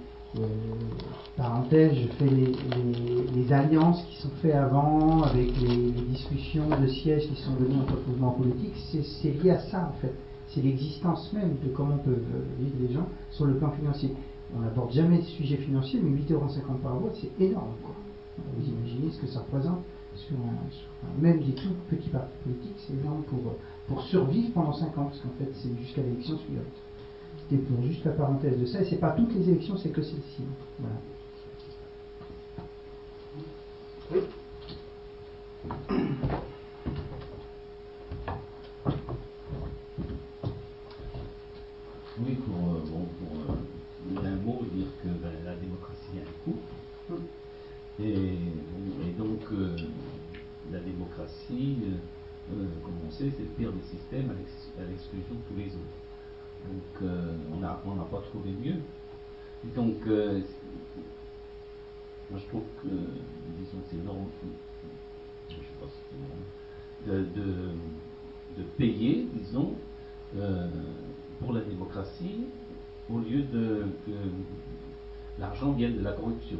parenthèse, je fais les, alliances qui sont faites avant, avec les, discussions de sièges qui sont donnés entre mouvements politiques, c'est lié à ça en fait. C'est l'existence même de comment peuvent euh, vivre les gens sur le plan financier. On n'aborde jamais le sujet financier, mais 8,50€ par voix, c'est énorme. Quoi. Vous imaginez ce que ça représente sur un, même des tout petits partis politiques, c'est énorme pour, euh, pour survivre pendant 5 ans, parce qu'en fait c'est jusqu'à l'élection suivante. C'était pour juste la parenthèse de ça, et c'est pas toutes les élections, c'est que celle-ci. Voilà. Oui, pour, euh, bon, pour euh, d'un mot dire que ben, la démocratie a un coût. Et, bon, et donc, euh, la démocratie, comme on sait, c'est le pire des systèmes à l'exclusion de tous les autres. Donc, euh, on n'a pas trouvé mieux. Donc, euh, moi je trouve que, disons, c'est normal, je de, de, de payer, disons, euh, pour la démocratie au lieu de que l'argent vienne de la corruption.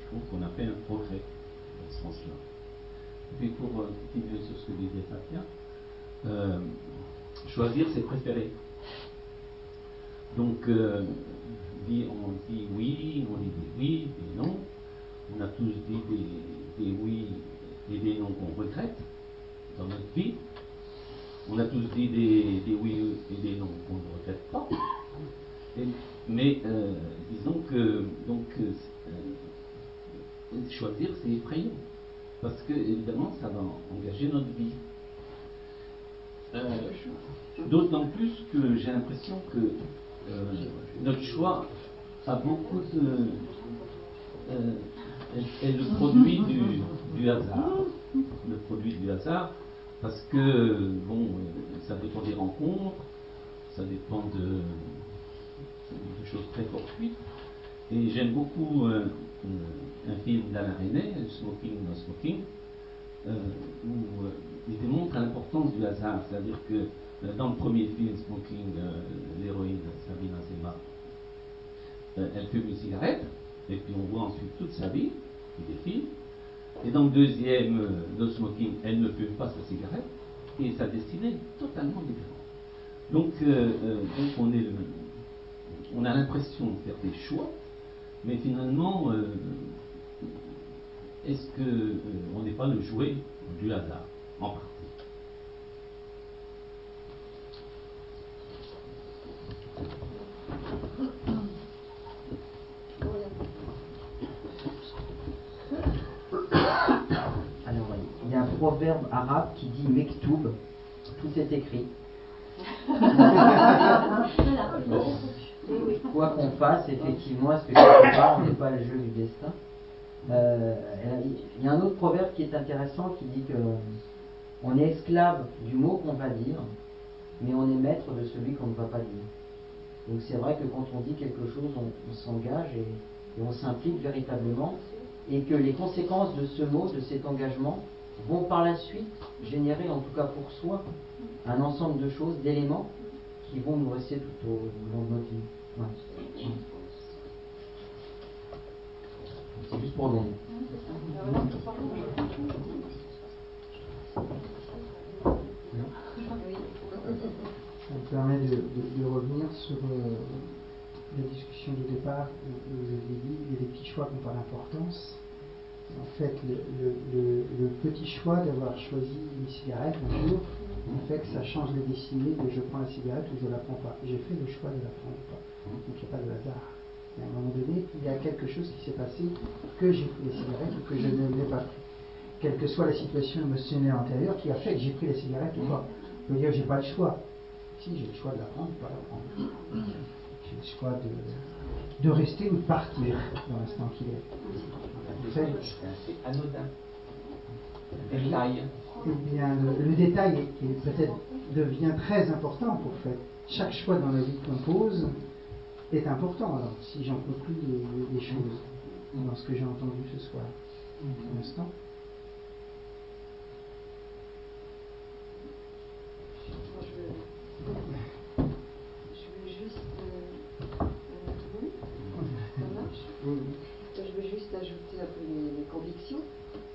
Je trouve qu'on a fait un progrès dans ce sens-là. Et puis pour continuer sur ce que disait Fabien, choisir c'est préférer. Donc euh, on dit oui, on dit des oui, des non. On a tous dit des, oui et des non qu'on regrette dans notre vie. On a tous dit des, oui et des non qu'on ne regrette pas. Mais euh, disons que donc euh, choisir c'est effrayant parce que évidemment ça va engager notre vie. Euh, D'autant plus que j'ai l'impression que euh, notre choix a beaucoup de euh, est, est le produit du, hasard. Le produit du hasard, parce que bon, euh, ça dépend des rencontres, ça dépend de, choses très fortuites. Et j'aime beaucoup euh, euh, un film d'Alain Resnais, Smoking No Smoking, euh, où euh, il démontre l'importance du hasard. C'est-à-dire que euh, dans le premier film, Smoking, euh, l'héroïne Sabina Zema, euh, elle fume une cigarette, et puis on voit ensuite toute sa vie qui défile. Et dans le deuxième, No Smoking, elle ne fume pas sa cigarette, et sa destinée est totalement différente. Donc, on, on a l'impression de faire des choix, mais finalement, est-ce que euh, on n'est pas le jouet du hasard, en partie Alors, il y a un proverbe arabe qui dit Mektoub, tout est écrit. Quoi qu'on fasse, effectivement, est-ce que quelque part on n'est pas le jeu du destin. Euh, Il y a un autre proverbe qui est intéressant qui dit que on est esclave du mot qu'on va dire, mais on est maître de celui qu'on ne va pas dire. Donc c'est vrai que quand on dit quelque chose, on, s'engage et, on s'implique véritablement, et que les conséquences de ce mot, de cet engagement, vont par la suite générer, en tout cas pour soi, un ensemble de choses, d'éléments qui vont nous rester tout au long de notre vie. C'est juste pour donner. Ça me permet de, revenir sur euh, la discussion de départ où, vous aviez dit il y a des petits choix qui n'ont pas d'importance. En fait, le, petit choix d'avoir choisi une cigarette un jour, en fait, ça change les destinées de je prends la cigarette ou je la prends pas. J'ai fait le choix de la prendre ou pas. Donc il n'y a pas de hasard. à un moment donné, il y a quelque chose qui s'est passé que j'ai pris la cigarette ou que je ne l'ai pas pris. Quelle que soit la situation émotionnelle antérieure qui a fait que j'ai pris la cigarette ou pas. Je peux dire j'ai pas le choix. Si j'ai le choix de la prendre ou pas la prendre. J'ai le choix de, de rester ou de partir dans l'instant qu'il est. C'est anodin. Détail. Eh bien, le, détail peut-être devient très important pour faire. Chaque choix dans la vie qu'on pose est important. Alors, si j'en conclus les, les, choses dans ce que j'ai entendu ce soir, pour l'instant. Je veux juste ajouter un peu mes, convictions.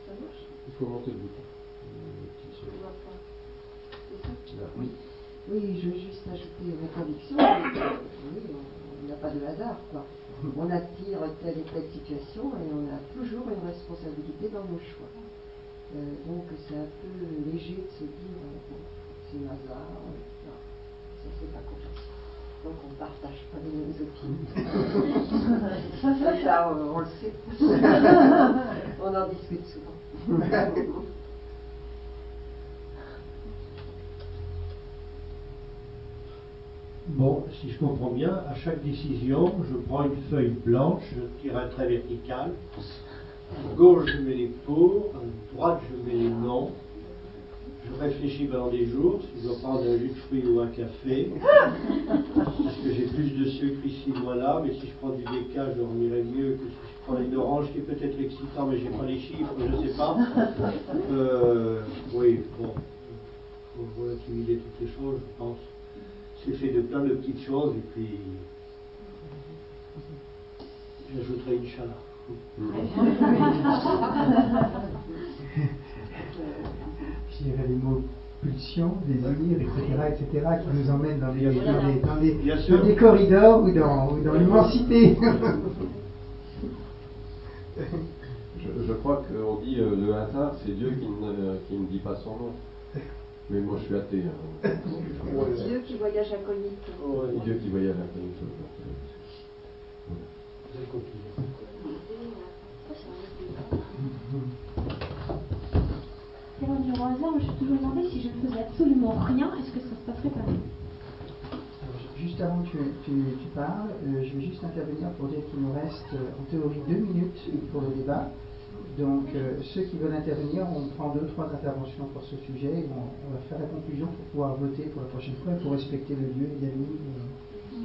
Ça marche Il faut monter le bouton. Je ne vois pas. C'est ça Oui. Oui, je veux juste ajouter mes convictions. oui, on n'a pas de hasard, quoi. On attire telle et telle situation et on a toujours une responsabilité dans nos choix. Euh, donc c'est un peu léger de se dire, euh, le hasard. Non, ça c'est pas compréhension. Donc on ne partage pas les mêmes opinions. ça, on, le sait. on en discute souvent. Bon, si je comprends bien, à chaque décision, je prends une feuille blanche, je tire un trait vertical. À gauche, je mets les pour, à droite, je mets les non. Je réfléchis pendant des jours si je dois prendre un jus de fruits ou un café. Parce que j'ai plus de sucre ici, moins là. Mais si je prends du déca, je dormirai mieux que si je prends une orange qui est peut-être excitant, mais je n'ai pas les chiffres, je ne sais pas. Euh, oui, bon. Il faut relativiser toutes les choses, je pense. C'est fait de plein de petites choses et puis j'ajouterai une chaleur. Je dirais les mots pulsion, désir, etc., etc., qui nous emmènent dans des, dans dans des, corridors ou dans, dans l'immensité. je, crois qu'on dit euh, le hasard, c'est Dieu qui ne, qui ne dit pas son nom. Mais moi, je suis athée. Hein. Dieu qui voyage incognito. Dieu qui voyage incognito. Hasard, je suis toujours demandé si je ne faisais absolument rien, est-ce que ça se passerait pareil Juste avant que tu, parles, euh, je vais juste intervenir pour dire qu'il nous reste euh, en théorie deux minutes pour le débat. Donc, euh, ceux qui veulent intervenir, on prend deux, trois interventions pour ce sujet et on, va faire la conclusion pour pouvoir voter pour la prochaine fois et pour respecter le lieu, les amis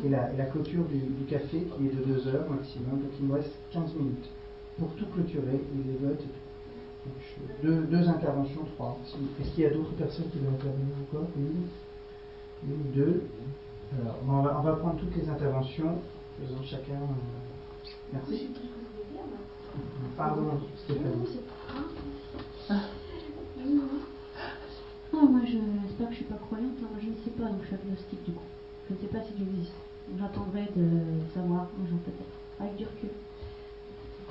et, la, clôture du, café qui est de deux heures maximum. Donc, il nous reste 15 minutes pour tout clôturer et les votes deux, deux, interventions, trois. Est-ce qu'il y a d'autres personnes qui veulent intervenir encore? Une Une, deux Alors, on va, on va prendre toutes les interventions, faisant chacun. Euh, merci. Pardon, Stéphanie. Ah, moi, j'espère que je ne suis pas croyante. Hein. Je ne sais pas, donc je suis agnostique du coup. Je ne sais pas si Dieu existe. J'attendrai de savoir un jour peut-être, avec du recul.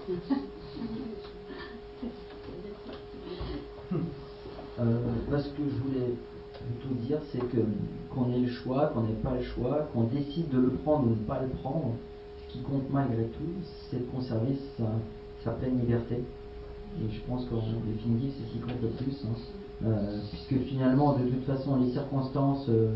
Euh, bah, ce que je voulais plutôt dire, c'est que qu'on ait le choix, qu'on n'ait pas le choix, qu'on décide de le prendre ou de ne pas le prendre, ce qui compte malgré tout, c'est de conserver sa, pleine liberté. Et je pense qu'en définitive, c'est ce qui compte le plus. Hein. Euh, puisque finalement, de toute façon, les circonstances, euh,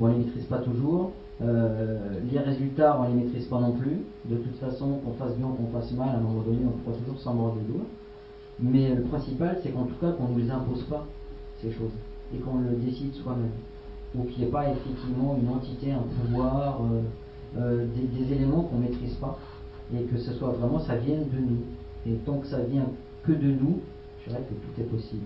on ne les maîtrise pas toujours. les résultats, on ne les maîtrise pas non plus. De toute façon, qu'on fasse bien ou qu'on fasse mal, à un moment donné, on pourra toujours s'en mordre les doigts. Mais le principal, c'est qu'en tout cas, qu'on ne nous impose pas, ces choses, et qu'on le décide soi-même. Ou qu'il n'y ait pas effectivement une entité, un pouvoir, euh, euh, des, éléments qu'on ne maîtrise pas, et que ce soit vraiment, ça vienne de nous. Et tant que ça vient que de nous, je dirais que tout est possible.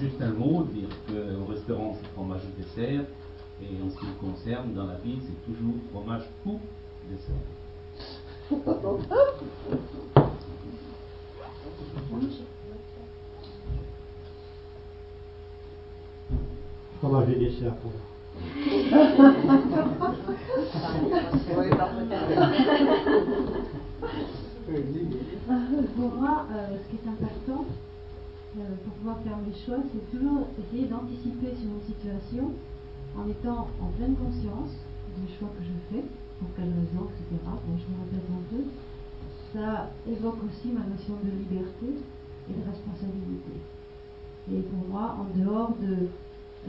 juste un mot, dire qu'au restaurant c'est fromage ou dessert, et en ce qui me concerne, dans la vie, c'est toujours fromage ou dessert. Fromage et dessert pour moi. Pour moi, euh, ce qui est important euh, pour pouvoir faire mes choix, c'est toujours essayer d'anticiper sur une situation en étant en pleine conscience du choix que je fais, pour quelles raisons, etc. Bon, je me répète. Ça évoque aussi ma notion de liberté et de responsabilité. Et pour moi, en dehors de.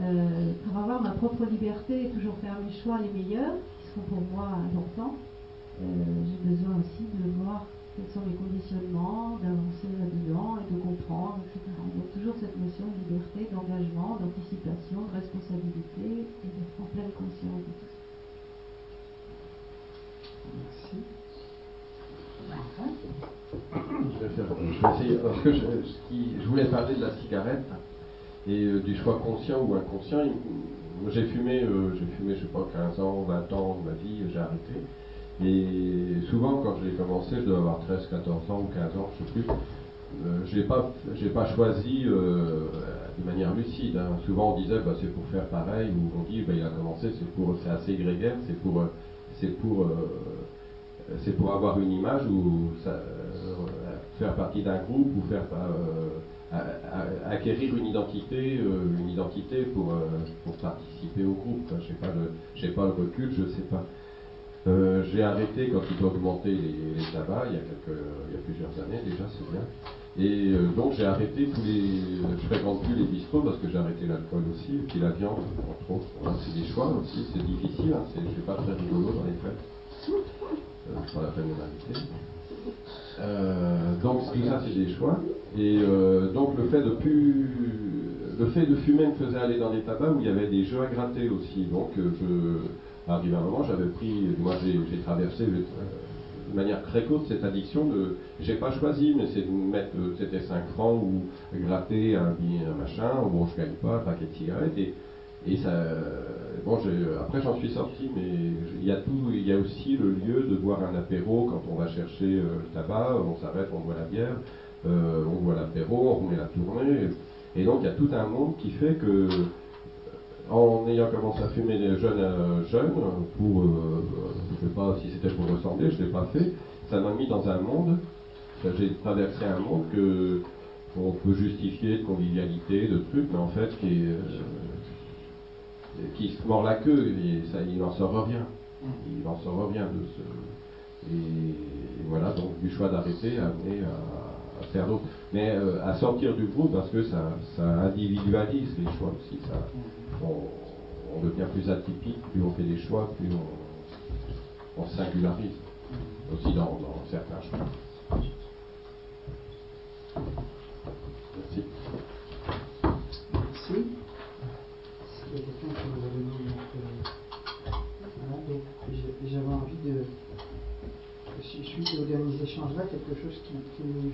euh, pour avoir ma propre liberté et toujours faire mes choix les meilleurs, qui seront pour moi importants, euh, j'ai besoin aussi de voir quels sont mes conditionnements, d'avancer là-dedans et de comprendre, etc. Donc toujours cette notion de liberté, d'engagement, d'anticipation, de responsabilité et d'être en pleine conscience de tout ça. Merci. Je vais, faire, je vais essayer. Parce que je, ce qui- je voulais parler de la cigarette et euh, du choix conscient ou inconscient. J'ai fumé, euh, j'ai fumé, je sais pas, 15 ans, 20 ans de ma vie, j'ai arrêté. Et souvent, quand j'ai commencé, je dois avoir 13, 14 ans ou 15 ans, je sais plus. Euh, j'ai pas, pas choisi euh, de manière lucide. hein. Souvent, on disait, bah, c'est pour faire pareil, ou on dit, bah, il a commencé, c'est pour, c'est assez grégaire, c'est pour, euh, c'est pour, euh, c'est pour avoir une image ou faire partie d'un groupe ou faire acquérir une identité, une identité pour, pour participer au groupe. Je sais pas pas le recul, je sais pas. Euh, j'ai arrêté quand ils ont augmenté les, tabacs il y a quelques, il y a plusieurs années déjà, c'est bien. Et euh, donc j'ai arrêté tous les, je fréquente plus les bistrots parce que j'ai arrêté l'alcool aussi et puis la viande entre autres. C'est des choix aussi, c'est difficile. Hein, c'est, je suis pas très rigolo dans les fêtes. Euh, pas la peine de donc tout ça c'est des choix. Et euh, donc le fait de plus, le fait de fumer me faisait aller dans des tabacs où il y avait des jeux à gratter aussi. Donc je, arrivé à un moment, j'avais pris, moi j'ai, traversé de manière très courte cette addiction de, j'ai pas choisi, mais c'est de mettre, euh, c'était 5 francs ou gratter un billet, un machin. Bon, je gagne pas un paquet de cigarettes. Et et ça, bon, après j'en suis sorti, mais il y a tout, il y a aussi le lieu de boire un apéro quand on va chercher euh, le tabac, on s'arrête, on boit la bière, euh, on boit l'apéro, on remet la tournée, et donc il y a tout un monde qui fait que, en ayant commencé à fumer des jeunes euh, jeunes, pour, euh, je sais pas si c'était pour ressembler, je l'ai pas fait, ça m'a mis dans un monde, j'ai traversé un monde que on peut justifier de convivialité, de trucs, mais en fait qui est euh, qui se mord la queue et ça, il n'en sort rien. Il n'en sort rien de ce. Et, et voilà, donc du choix d'arrêter a amené à, à faire d'autres. Mais euh, à sortir du groupe parce que ça, ça individualise les choix aussi. Ça, on, devient plus atypique, plus on fait des choix, plus on, singularise. Aussi dans, certains choix. Merci. Merci. Quelqu'un euh, Voilà, donc j'avais envie de. su- Suite aux derniers échanges-là, quelque chose qui, qui m'est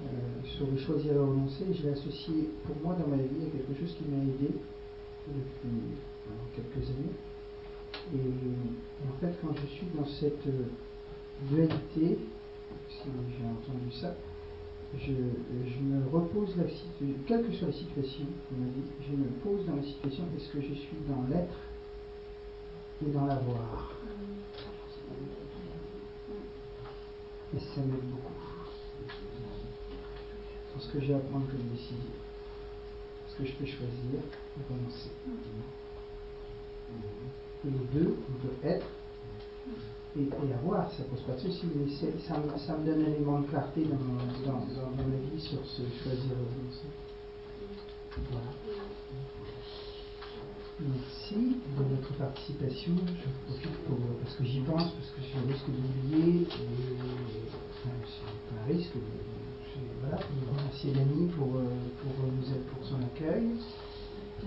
euh, sur le choisir et renoncer, je l'ai associé pour moi dans ma vie à quelque chose qui m'a aidé depuis euh, quelques années. Et, en fait, quand je suis dans cette euh, dualité, si j'ai entendu ça, je, me repose la quelle que soit la situation ma vie, je me pose dans la situation, est-ce que je suis dans l'être ou dans l'avoir? Et ça m'aide beaucoup. Dans ce que j'ai à prendre comme décision. Que je peux choisir ou renoncer Et les deux, on peut être et, avoir, ça pose pas de souci, mais ça, me- donne un élément de clarté dans, mon- dans, dans- dans ma vie sur ce choisir et renoncer. Voilà. Merci de votre participation. Je profite pour, parce que j'y pense, parce que je risque d'oublier, et c'est pas un risque, voilà, pour remercier Dany pour, euh, pour, nous- pour son accueil.